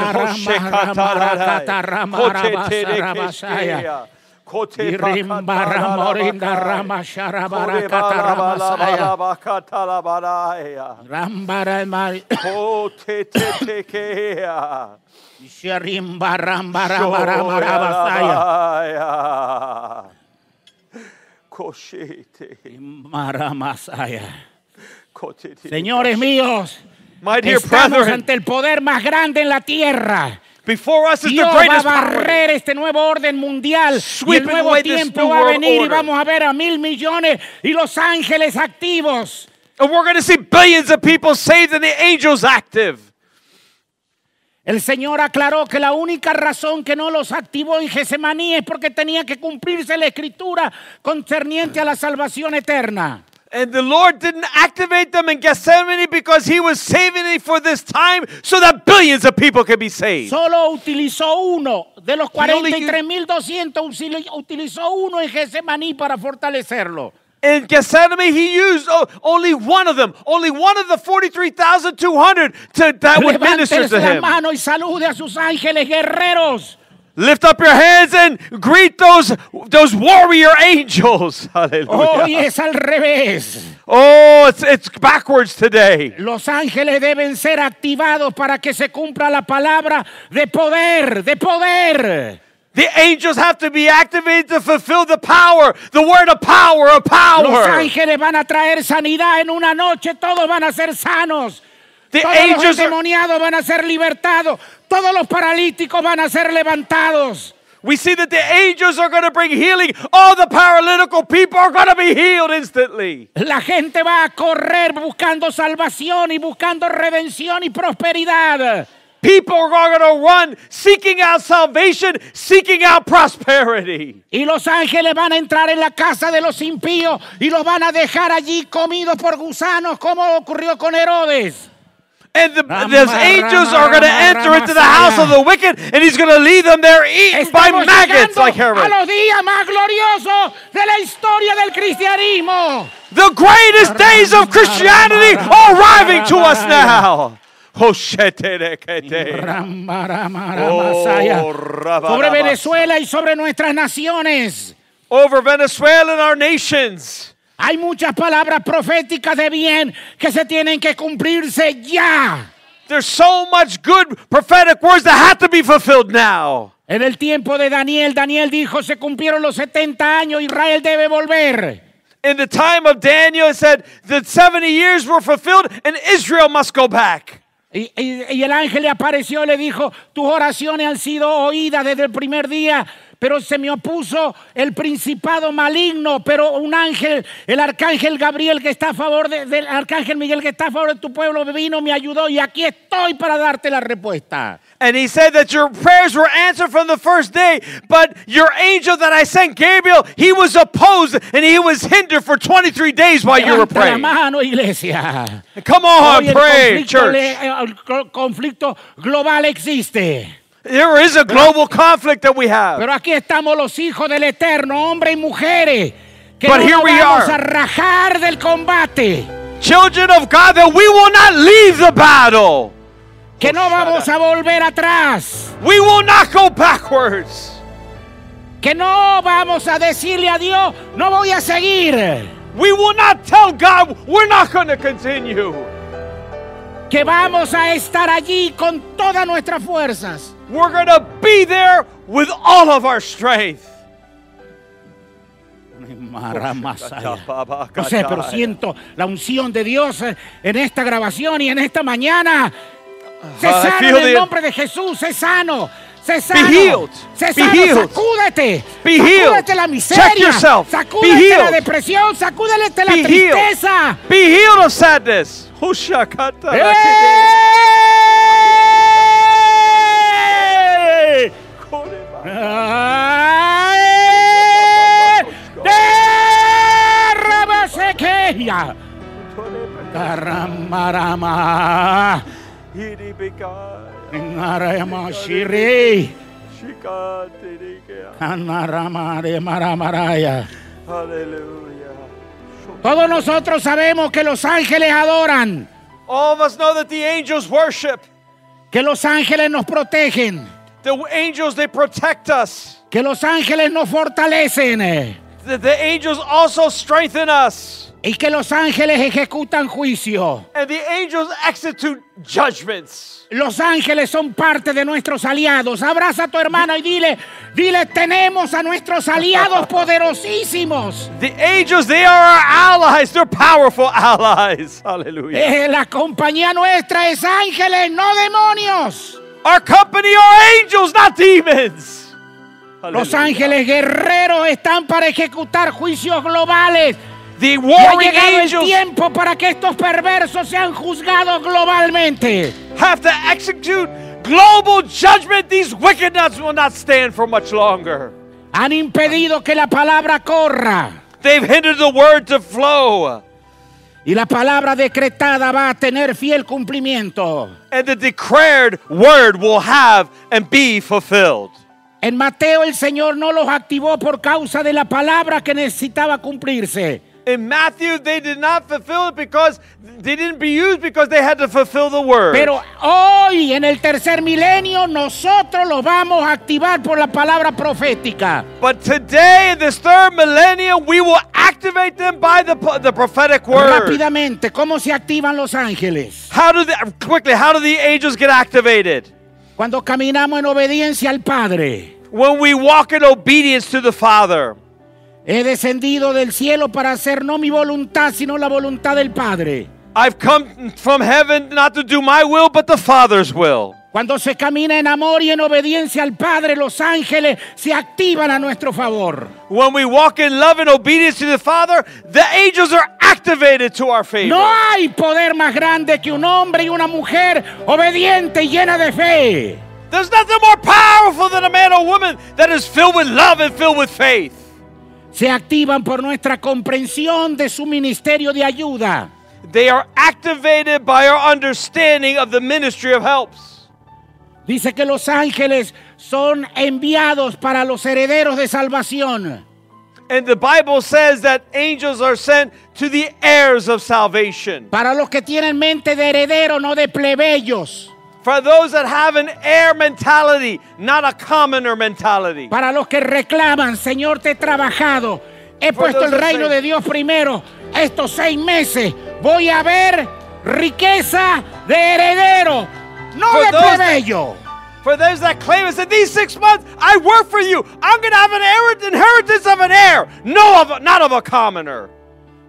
Señores míos, My dear estamos brethren, ante el poder más grande en la tierra. before us is the Dios va a greatest barrer este nuevo orden mundial. Y el nuevo tiempo va a venir y vamos a ver a mil millones y los ángeles activos. And we're going to see billions of people saved and the angels active. El Señor aclaró que la única razón que no los activó en Gesemaní es porque tenía que cumplirse la escritura concerniente a la salvación eterna. And the Lord didn't activate them in Gethsemane because he was saving it for this time so that billions of people could be saved. Solo utilizó uno de los He only 43.200, usili- utilizó uno en Gesemaní para fortalecerlo. In Gethsemane, he used oh, only one of them, only one of the 43,200 to, that would minister to him. mano y salude a sus ángeles guerreros. Lift up your hands and greet those, those warrior angels. Hallelujah. Oh, Hoy es al revés. Oh, it's, it's backwards today. Los ángeles deben ser activados para que se cumpla la palabra de poder, de poder. The angels have to be activated to fulfill the power, the word of power, of Los power. ángeles van a traer sanidad en una noche, todos van a ser sanos. The Todos los angels are, endemoniados van a ser libertados, todos los paralíticos van a ser levantados. we see that the angels are going to bring healing. All the paralytical people are going to be healed instantly. La gente va a correr buscando salvación y buscando redención y prosperidad. People are going to run seeking out salvation, seeking out prosperity. Y los ángeles van a entrar en la casa de los impíos y los van a dejar allí comidos por gusanos, como ocurrió con Herodes. And the, Rama, those angels Rama, are going to enter Rama, into the house of the wicked, and he's going to leave them there eaten by maggots like a Herod. los días más gloriosos de la historia del cristianismo. The greatest days of Christianity are arriving to us now. Oh, sobre Venezuela y sobre nuestras naciones. Over Venezuela and our nations. Hay muchas palabras proféticas de bien que se tienen que cumplirse ya. There's so much good prophetic words that have to be fulfilled now. En el tiempo de Daniel, Daniel dijo, se cumplieron los 70 años, Israel debe volver. In the time of Daniel, it said the 70 years were fulfilled and Israel must go back. Y, el ángel le apareció y le dijo, tus oraciones han sido oídas desde el primer día, pero se me opuso el principado maligno, pero un ángel, el arcángel Gabriel que está a favor de- del arcángel Miguel que está a favor de tu pueblo, vino, me ayudó y aquí estoy para darte la respuesta. And he said that your prayers were answered from the first day, but your angel that I sent, Gabriel, he was opposed and he was hindered for 23 days while you were praying. mano, iglesia. Come on, Hoy el pray, conflicto, church. el co- conflicto global existe. There is a global conflict that we have. Pero aquí estamos los hijos del Eterno, hombres y mujeres, que But no here we vamos are. a rajar del combate, Children of God, that we will not leave the battle. que no vamos a volver atrás, We will not go backwards. que no vamos a decirle a Dios, no voy a seguir, We will not tell God we're not going to continue. que vamos a estar allí con todas nuestras fuerzas. We're going to be there with all of our strength. No sé, pero siento la unción de Dios eh, en esta grabación y en esta mañana. Sé I sano en el nombre de Jesús, sé sano. Sé sano. healed. Sé Be healed. sacúdete. Be healed. Sacúdete la Check yourself. Be la healed. depresión. Sacúdete la Be healed. Be healed of sadness. ¡Eh! ¡Ay! ¡Derrámase que ya! Carramarama. Narayamashiri. Anaramare maramaraya. Hallelujah. Todos nosotros sabemos que los ángeles adoran, All of us know that the angels worship. que los ángeles nos protegen, The angels, they protect us. que los ángeles nos fortalecen The, the angels also strengthen us. y que los ángeles ejecutan juicio. And the angels execute judgments. Los ángeles son parte de nuestros aliados. Abraza a tu hermano y dile, dile, tenemos a nuestros aliados poderosísimos. The angels, they are our allies. They're powerful allies. Hallelujah. Eh, la compañía nuestra es ángeles, no demonios. Our company are angels, not demons. Los ángeles guerreros están para ejecutar juicios globales. The Y ha warring llegado el angels tiempo para que estos perversos sean juzgados globalmente. have to execute global judgment. These wicked nuts will not stand for much longer. Han impedido que la palabra corra. They've hindered the word to flow. Y la palabra decretada va a tener fiel cumplimiento. And the declared word will have and be fulfilled. En Mateo el Señor no los activó por causa de la palabra que necesitaba cumplirse. In Matthew, they did not fulfill it because they didn't be used because they had to fulfill the word. Pero hoy en el tercer milenio nosotros los vamos a activar por la palabra profética. but today, in this third millennium, we will activate them by the, the prophetic word. Rápidamente, ¿cómo se activan los ángeles? How do the, quickly? How do the angels get activated? Cuando caminamos en obediencia al Padre. When we walk in obedience to the Father. He descendido del cielo para hacer no mi voluntad, sino la voluntad del Padre. I've come from heaven not to do my will, but the Father's will. Cuando se camina en amor y en obediencia al Padre, los ángeles se activan a nuestro favor. When we walk in love and obedience to the Father, the angels are activated to our favor. No hay poder más grande que un hombre y una mujer obediente y llena de fe. There's nothing more powerful than a man or woman that is filled with love and filled with faith. Se activan por nuestra comprensión de su ministerio de ayuda. They are activated by our understanding of the ministry of helps. Dice que los ángeles son enviados para los herederos de salvación. And the Bible says that angels are sent to the heirs of salvation. Para los que tienen mente de heredero, no de plebeyos. For those that have an heir mentality, not a commoner mentality. Para los que reclaman, Señor, te he trabajado. He For puesto those el that reino say- de Dios primero. Estos seis meses voy a ver riqueza de heredero, no For de plebeyo. For those that claim and said, these six months, I work for you. I'm going to have an heir- inheritance of an heir, no of a, not of a commoner.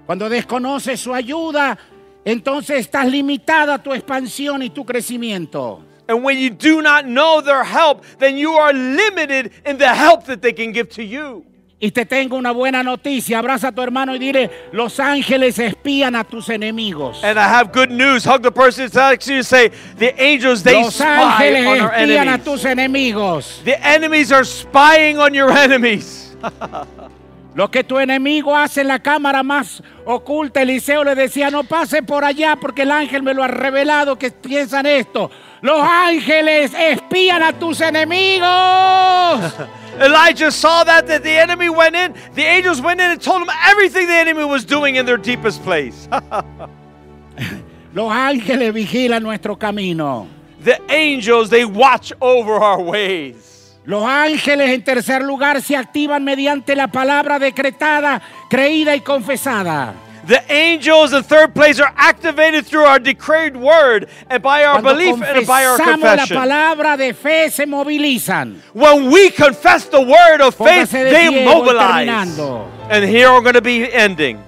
Cuando desconoces su ayuda, entonces estás limitada tu expansión y tu crecimiento. And when you do not know their help, then you are limited in the help that they can give to you. Y te tengo una buena noticia. Abraza a tu hermano y dile, los ángeles espían a tus enemigos. And I have good news. Hug the person next to you say, the angels, they Los spy ángeles on our espían a enemies. tus enemigos. The enemies are spying on your enemies. Lo que tu enemigo hace en la cámara más oculta, Eliseo le decía, no pase por allá porque el ángel me lo ha revelado que piensan esto. Los ángeles espían a tus enemigos. Elijah saw that, that the enemy went in. The angels went in and told him everything the enemy was doing in their deepest place. Los ángeles vigilan nuestro camino. the angels, they watch over our ways. Los ángeles en tercer lugar se activan mediante la palabra decretada, creída y confesada. The angels in third place are activated through our decreed word and by our Cuando belief and by our confesamos la confession. palabra de fe se movilizan. When we confess the word of faith, de they mobilize. terminando. And here we're going to be ending.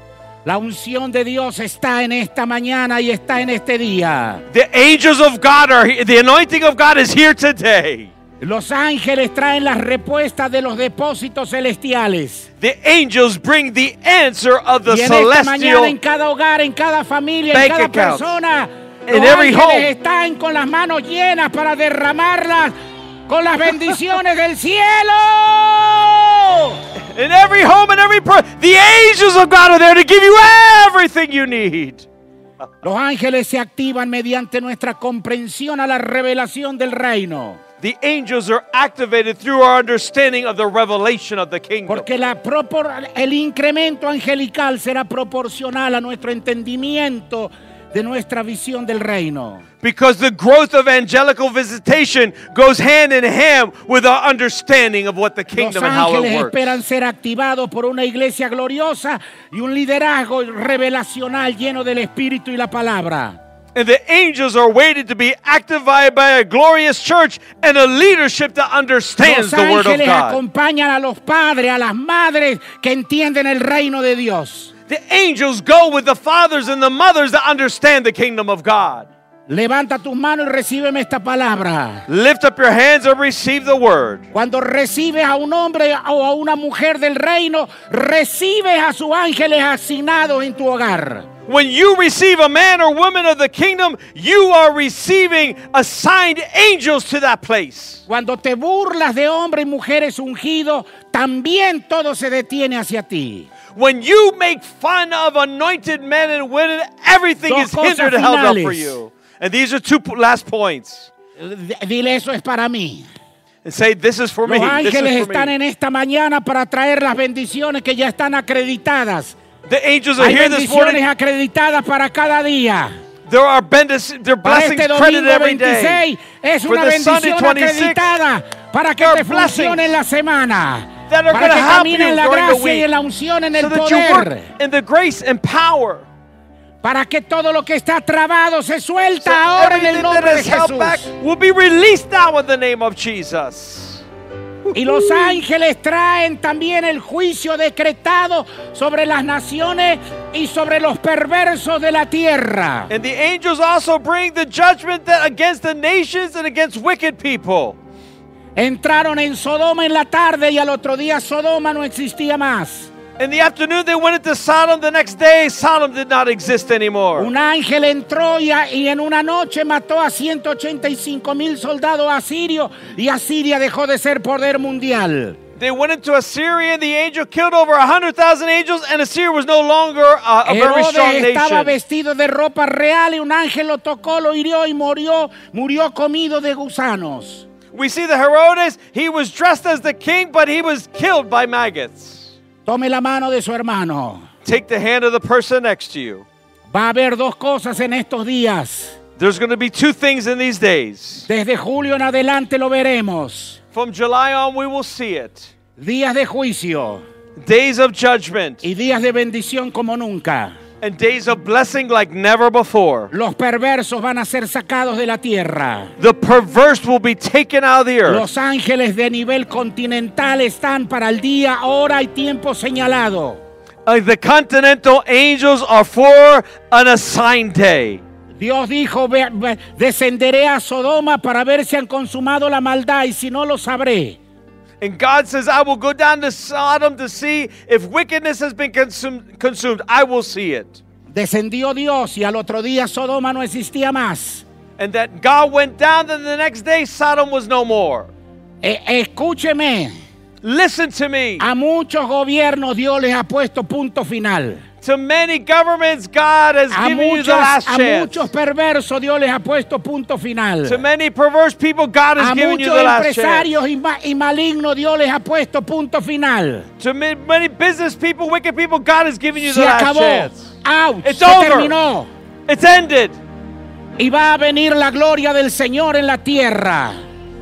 La unción de Dios está en esta mañana y está en este día. The angels of God are here. The anointing of God is here today. Los ángeles traen las respuestas de los depósitos celestiales. The angels bring the answer of the y en esta mañana en celestial. cada hogar, en cada familia, en cada persona, In los every ángeles home. están con las manos llenas para derramarlas con las bendiciones del cielo. In every home and every person, the angels of God are there to give you everything you need. Los ángeles se activan mediante nuestra comprensión a la revelación del reino. The angels are activated through our understanding of the revelation of the kingdom. Porque la el incremento angelical será proporcional a nuestro entendimiento de nuestra visión del reino. Because the growth of angelical visitation goes hand in hand with our understanding of what the Los kingdom and how it works. esperan ser activados por una iglesia gloriosa y un liderazgo revelacional lleno del Espíritu y la palabra. And the angels are waiting to be activated by a glorious church and a leadership that understands the word of ángeles God. acompañan a los padres, a las madres que entienden el reino de Dios. The angels go with the fathers and the mothers that understand the kingdom of God. Levanta tus manos y recíbeme esta palabra. Lift up your hands and receive the word. Cuando recibes a un hombre o a una mujer del reino, recibes a sus ángeles asignados en tu hogar. When you receive a man or woman of the kingdom, you are receiving assigned angels to that place. Cuando te burlas de hombres y mujeres ungidos, también todo se detiene hacia ti. When you make fun of anointed men and women, everything Dos is hindered and held up for you. And these are two last points. Dile eso es para mí. And say, This is for me. Los This ángeles is for están me. en esta mañana para traer las bendiciones que ya están acreditadas. The angels are Hay here this bendiciones morning. acreditadas para cada día. There are bendic- there are Para blessings este credited domingo every day. 26 es For una the Sunday bendición 26, acreditada para que there are te funcione blessings en la semana. that are Para gonna que help camine you en la during the gracia y week. en la unción, en So el that you work in the grace and power. Para que todo lo que está trabado se So suelta ahora en el everything nombre de is held back Jesús. will be released now in the name of Jesus. Y los ángeles traen también el juicio decretado sobre las naciones y sobre los perversos de la tierra. And the angels also bring the judgment that against the nations and against wicked people. Entraron en Sodoma en la tarde y al otro día Sodoma no existía más. In the afternoon, they went into Sodom. The next day, Sodom did not exist anymore. Un ángel entró y, a- y en una noche mató a 185 mil soldados asirios y Asiria dejó de ser poder mundial. They went into Assyria, and the angel killed over 100,000 angels, and Assyria was no longer a, a very strong Herodes estaba nation. vestido de ropa real y un ángel lo tocó, lo hirió y murió, murió comido de gusanos. We see the Herodes, he was dressed as the king, but he was killed by maggots. Tome la mano de su hermano. Take the hand of the person next to you. Va a haber dos cosas en estos días. There's going to be two things in these days. Desde julio en adelante lo veremos. From July on, we will see it. Días de juicio Days of judgment y días de bendición como nunca. And days of blessing like never before. Los perversos van a ser sacados de la tierra. The perverse will be taken out of the earth. Los ángeles de nivel continental están para el día, hora y tiempo señalado. Uh, the continental angels are for an assigned day. Dios dijo, "Ve- ve- descenderé a Sodoma para ver si han consumado la maldad y si no lo sabré. And God says, I will go down to Sodom to see if wickedness has been consumed. consumed. I will see it. Descendió Dios y al otro día Sodoma no existía más. And that God went down, and the next day Sodom was no more. E- escúcheme, Listen to me. a muchos gobiernos Dios les ha puesto punto final. To many governments, God has A, given you the last a chance. muchos perversos Dios les ha puesto punto final. To many perverse people, God has A given you muchos the last chance. empresarios y, ma- y malignos Dios les ha puesto punto final. To ma- many business people, wicked people, God has given you Se the last acabó. chance. Ouch, It's se over. terminó. It's ended. Y va a venir la gloria del Señor en la tierra.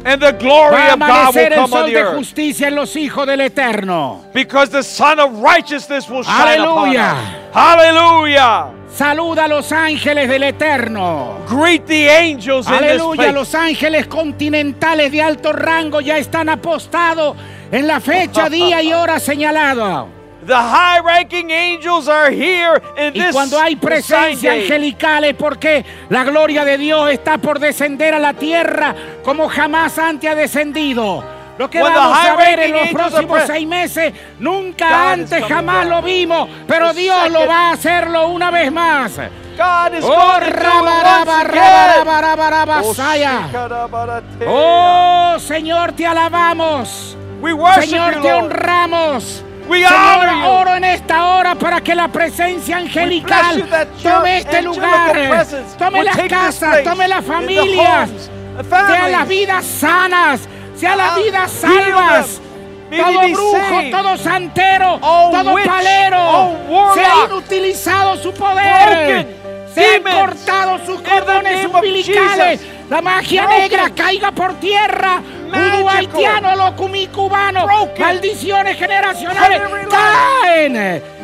And the glory Va a of God will amanecer el come on sol the earth. justicia en los hijos del Eterno. Because the Son of Righteousness will shine upon Aleluya. us. Hallelujah. Saluda a los ángeles del Eterno. Greet the angels in this Aleluya, los ángeles continentales de alto rango ya están apostados en la fecha, día y hora señalada. The high-ranking angels are here in Y this cuando hay presencia angelical es porque la gloria de Dios está por descender a la tierra como jamás antes ha descendido. Lo que When vamos a ver en los próximos seis meses, nunca God antes jamás down. lo vimos, pero The Dios lo va a hacerlo una vez más. God is Oh. Oh, Señor, te alabamos. we Señor, you, te honramos. We Señor, honor you. oro en esta hora para que la presencia angelical tome este lugar, tome las casas, tome las familias, sean las vidas sanas, sean las Ah, vidas salvas. Todo brujo, todo santero, All todo palero, warlock, sea inutilizado su poder, sean demons, cortados sus cordones umbilicales. La magia Broken. negra caiga por tierra, haitiano, locumí cubano, Broken. maldiciones generacionales caen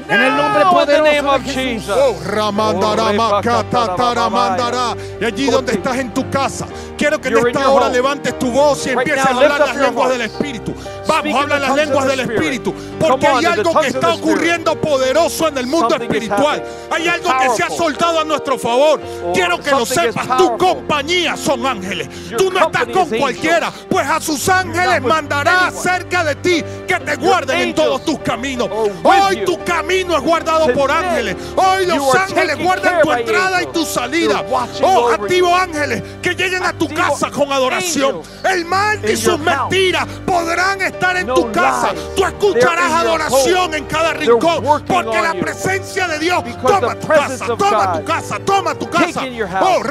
en el nombre poderoso de Jesús. Jesus. Oh, Ramandarama, Katataramandará. Y allí donde estás en tu casa, quiero que en esta hora levantes tu voz y empieces a hablar las lenguas del Espíritu. Vamos, habla las lenguas del. Espíritu. Porque hay algo que está ocurriendo poderoso en el mundo espiritual. Hay algo que se ha soltado a nuestro favor. Oh, Quiero que lo sepas. Tu compañía son ángeles. Tú no estás con cualquiera. Pues a sus ángeles mandará cerca de ti que te guarden en todos tus caminos. Hoy tu camino es guardado por ángeles. Hoy los ángeles guardan tu entrada y tu salida. Oh, activo ángeles que lleguen a tu casa con adoración. El mal y sus mentiras podrán estar en tu casa. Tú escucharás adoración en cada rincón. Porque la presencia de Dios toma tu casa, toma tu casa, toma tu casa. Oh.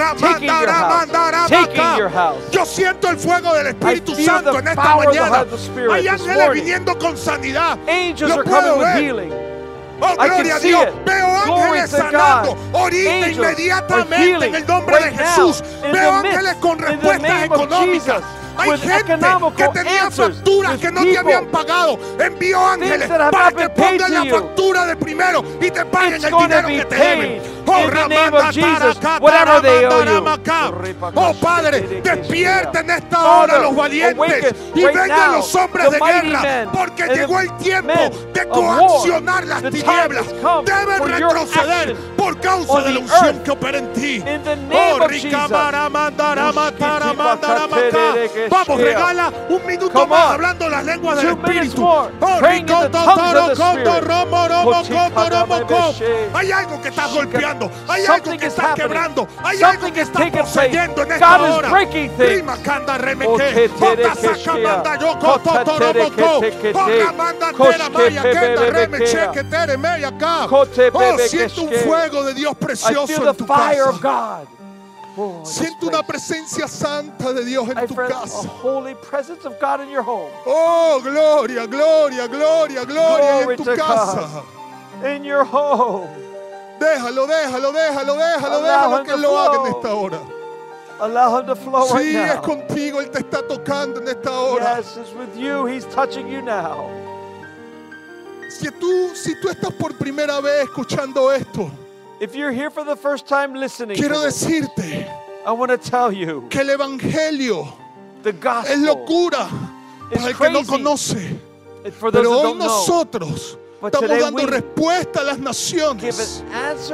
Yo siento el fuego del Espíritu Santo en esta mañana. Hay ángeles viniendo con sanidad. Are puedo coming with ver. Oh, gloria a Dios. Veo ángeles sanando. Ahorita inmediatamente en el nombre de Jesús. Veo ángeles con respuestas económicas. Hay with gente que tenía facturas que no te people. habían pagado. Envió ángeles para que pongan la factura de primero y te paguen el dinero que te deben. Ramanda. Taramaka. Oh Padre, despierta en esta hora los valientes y vengan los hombres de guerra porque llegó el tiempo de coaccionar las tinieblas. Deben retroceder por causa de la unción que opera en ti. Oh. Vamos, regala un minuto más hablando las lenguas del Espíritu. Oh. Hay algo que está golpeando, hay algo que está quebrando, hay algo que está poseyendo en esta hora. Prima canda Otetere bota keshea. sacamanda yo coto Kotatere toromo co. ketekete. Otra manda tera maya kenda reme pebebekea. cheque tere meya acá. Oh, siento un fuego de Dios precioso en tu casa. Siento una presencia santa de Dios en tu casa. Oh, gloria, gloria, gloria, gloria en tu casa. In your home. Déjalo, déjalo, déjalo, déjalo, déjalo que lo haga en esta hora. Allow him to flow right Sí, es now. contigo, Él te está tocando en esta hora. Yes, it's with you. He's touching you now. Si tú, si tú estás por primera vez escuchando esto, If you're here for the first time listening, quiero decirte I want to tell you que el Evangelio the es gospel locura is para el que no conoce. Pero hoy nosotros estamos today dando respuesta a las naciones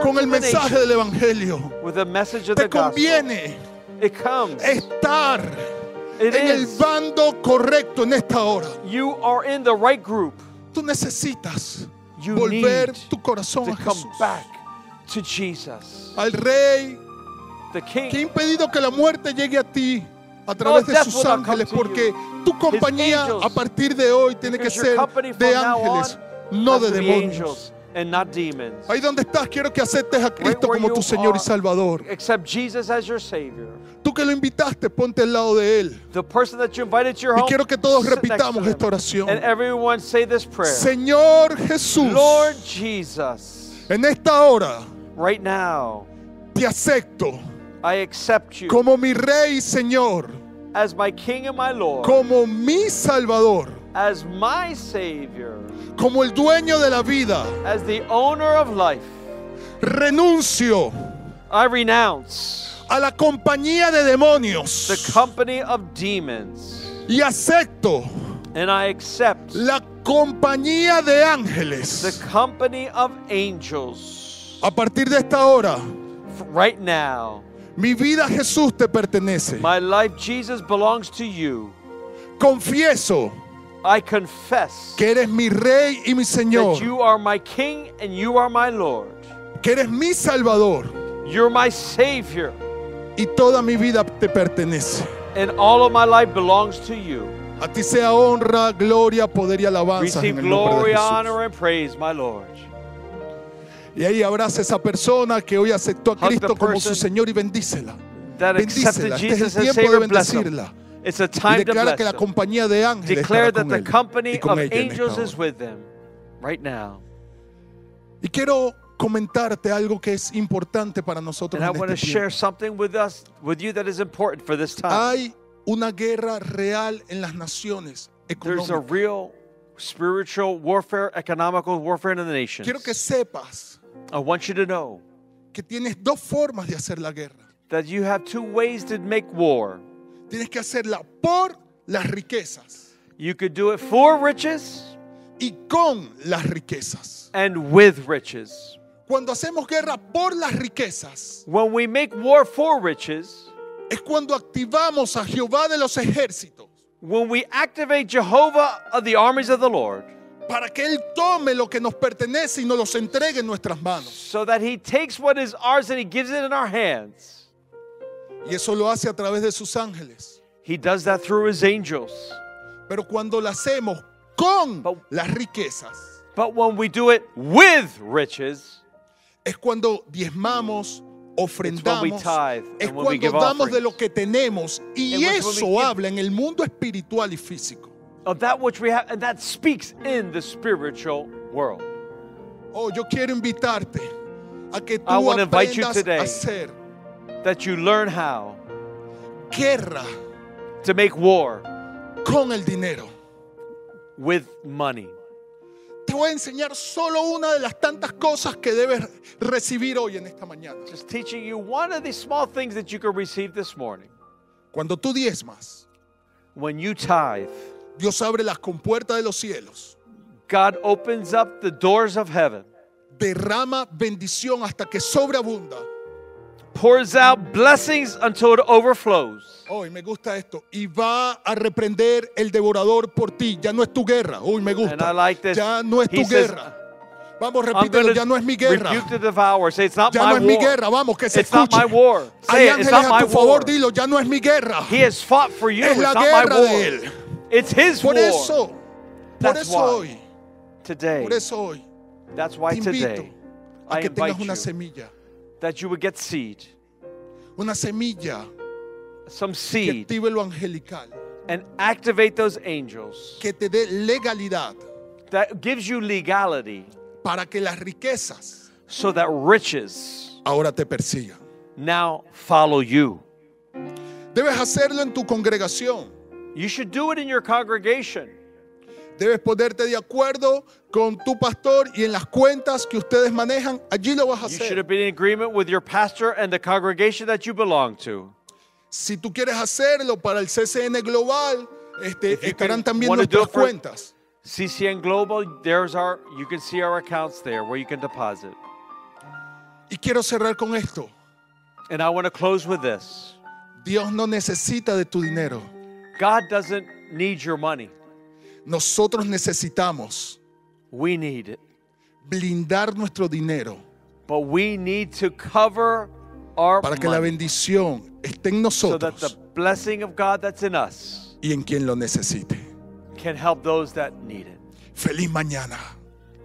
con el mensaje del Evangelio. with the message of Te conviene It comes. estar It en el bando correcto en esta hora. You are in the right group. Tú necesitas You volver tu corazón to a come Jesús. To Jesus, Al Rey the que ha King. impedido que la muerte llegue a ti a través de death sus ángeles, porque tu compañía angels. a partir de hoy tiene que ser de ángeles, on no de demonios. and not demons. Ahí donde estás, quiero que aceptes a Cristo where como tu Señor y are. Salvador. Accept Jesus as your Savior. Tú que lo invitaste, ponte al lado de Él. The person that you invited to your Y home. quiero que todos repitamos esta oración. And everyone say this prayer. Señor Jesús, Lord Jesus, en esta hora right now, te acepto I accept you como mi Rey y Señor, as my King and my Lord, como mi Salvador, as my Savior, como el dueño de la vida. as the owner of life. Renuncio I renounce a la compañía de demonios the company of demons y acepto and I accept la compañía de the ángeles. company of angels. A partir de esta hora, Right now, mi vida Jesús te pertenece. my life, Jesus, belongs to you. Confieso I confess que eres mi Rey y mi Señor, that you are my King and you are my Lord. que eres mi Salvador You're my Savior, y toda mi vida te pertenece. and all of my life belongs to you. A ti sea honra, gloria, poder y alabanza en Receive el nombre glory, de Jesús. honor, and praise, my Lord. Y ahí abraza a esa persona que hoy aceptó a Cristo como su Señor y bendícela. Bendícela. Este es el tiempo de bendecirla. It's a Y time to declara bless que la compañía de ángeles Declare that con the company y of angels is with them right now. Y quiero comentarte algo que es importante para nosotros And I en to este share tiempo. something with us, with you that is important for this time. Hay una guerra real en las naciones There's a real spiritual warfare, economical warfare in the nations. Quiero que sepas I want you to know que tienes dos formas de hacer la guerra. that you have two ways to make war. Tienes que hacerla por las riquezas You could do it for riches y con las riquezas. and with riches. Cuando hacemos guerra por las riquezas, When we make war for riches, es cuando activamos a Jehová de los ejércitos when we activate Jehovah of the armies of the Lord, para que Él tome lo que nos pertenece y nos los entregue en nuestras manos. so that He takes what is ours and He gives it in our hands. Y eso lo hace a través de sus ángeles. He does that through His angels. Pero cuando lo hacemos con But- las riquezas, But when we do it with riches, es cuando diezmamos, ofrendamos, tithe es and when we cuando damos de lo que tenemos. Y eso habla en el mundo espiritual y físico. Of that which we have, and that speaks in the spiritual world. Oh, yo quiero invitarte a que tú I wanna invite you today. That you learn how guerra to make war con el dinero. with money. Te voy a enseñar solo una de las tantas cosas que debes recibir hoy en esta mañana. Just teaching you one of these small things that you can receive this morning. Cuando tú diezmas, When you tithe, Dios abre las compuertas de los cielos, God opens up the doors of heaven, derrama bendición hasta que sobreabunda. pours out blessings until it overflows. Hoy me gusta esto. Y va a reprender el devorador por ti. Ya no es tu guerra. Uy, me And I gusta. like. Ya no es He tu says, guerra. Vamos, repítelo. Ya no es mi guerra. Say, it's not Ya my no es mi war. guerra. Vamos, que se It's not my escuche. war. Hay Say it, it's ángeles not a tu favor. war. Dilo, ya no es mi guerra. He has fought for you. Es It's la not my guerra war. de él. It's his Por war. eso, por That's eso why. hoy, Today, por eso hoy, that's why today a I que tengas invite una you semilla. that you would get seed. una semilla some que seed, active lo angelical, and activate those angels que te dé legalidad that gives you legality para que las riquezas so that riches ahora te persigan. now follow you. Debes hacerlo en tu congregación. You should do it in your congregation. Debes ponerte de acuerdo con tu pastor y en las cuentas que ustedes manejan, allí lo vas a You should hacer. have been in agreement with your pastor and the congregation that you belong to. Si tú quieres hacerlo para el CCN Global, este, If you estarán can- también wanna do nuestras it for- cuentas. CCN Global, there's our you can see our accounts there where you can deposit. Y quiero cerrar con esto. And I want to close with this. Dios no necesita de tu dinero. God doesn't need your money. Nosotros necesitamos We need it. blindar nuestro dinero But we need to cover our para que la money bendición esté en so that the nosotros blessing of God that's in us y en quien lo necesite. can help those that need it. Feliz mañana.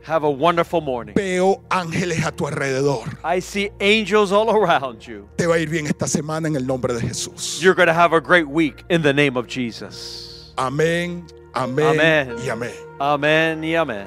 Have a wonderful morning. Veo ángeles a tu alrededor. I see angels all around you. Te va a ir bien esta semana en el nombre de Jesús. You're going to have a great week in the name of Jesus. Amén, amén, Amén. y amén. Amen. y Amen.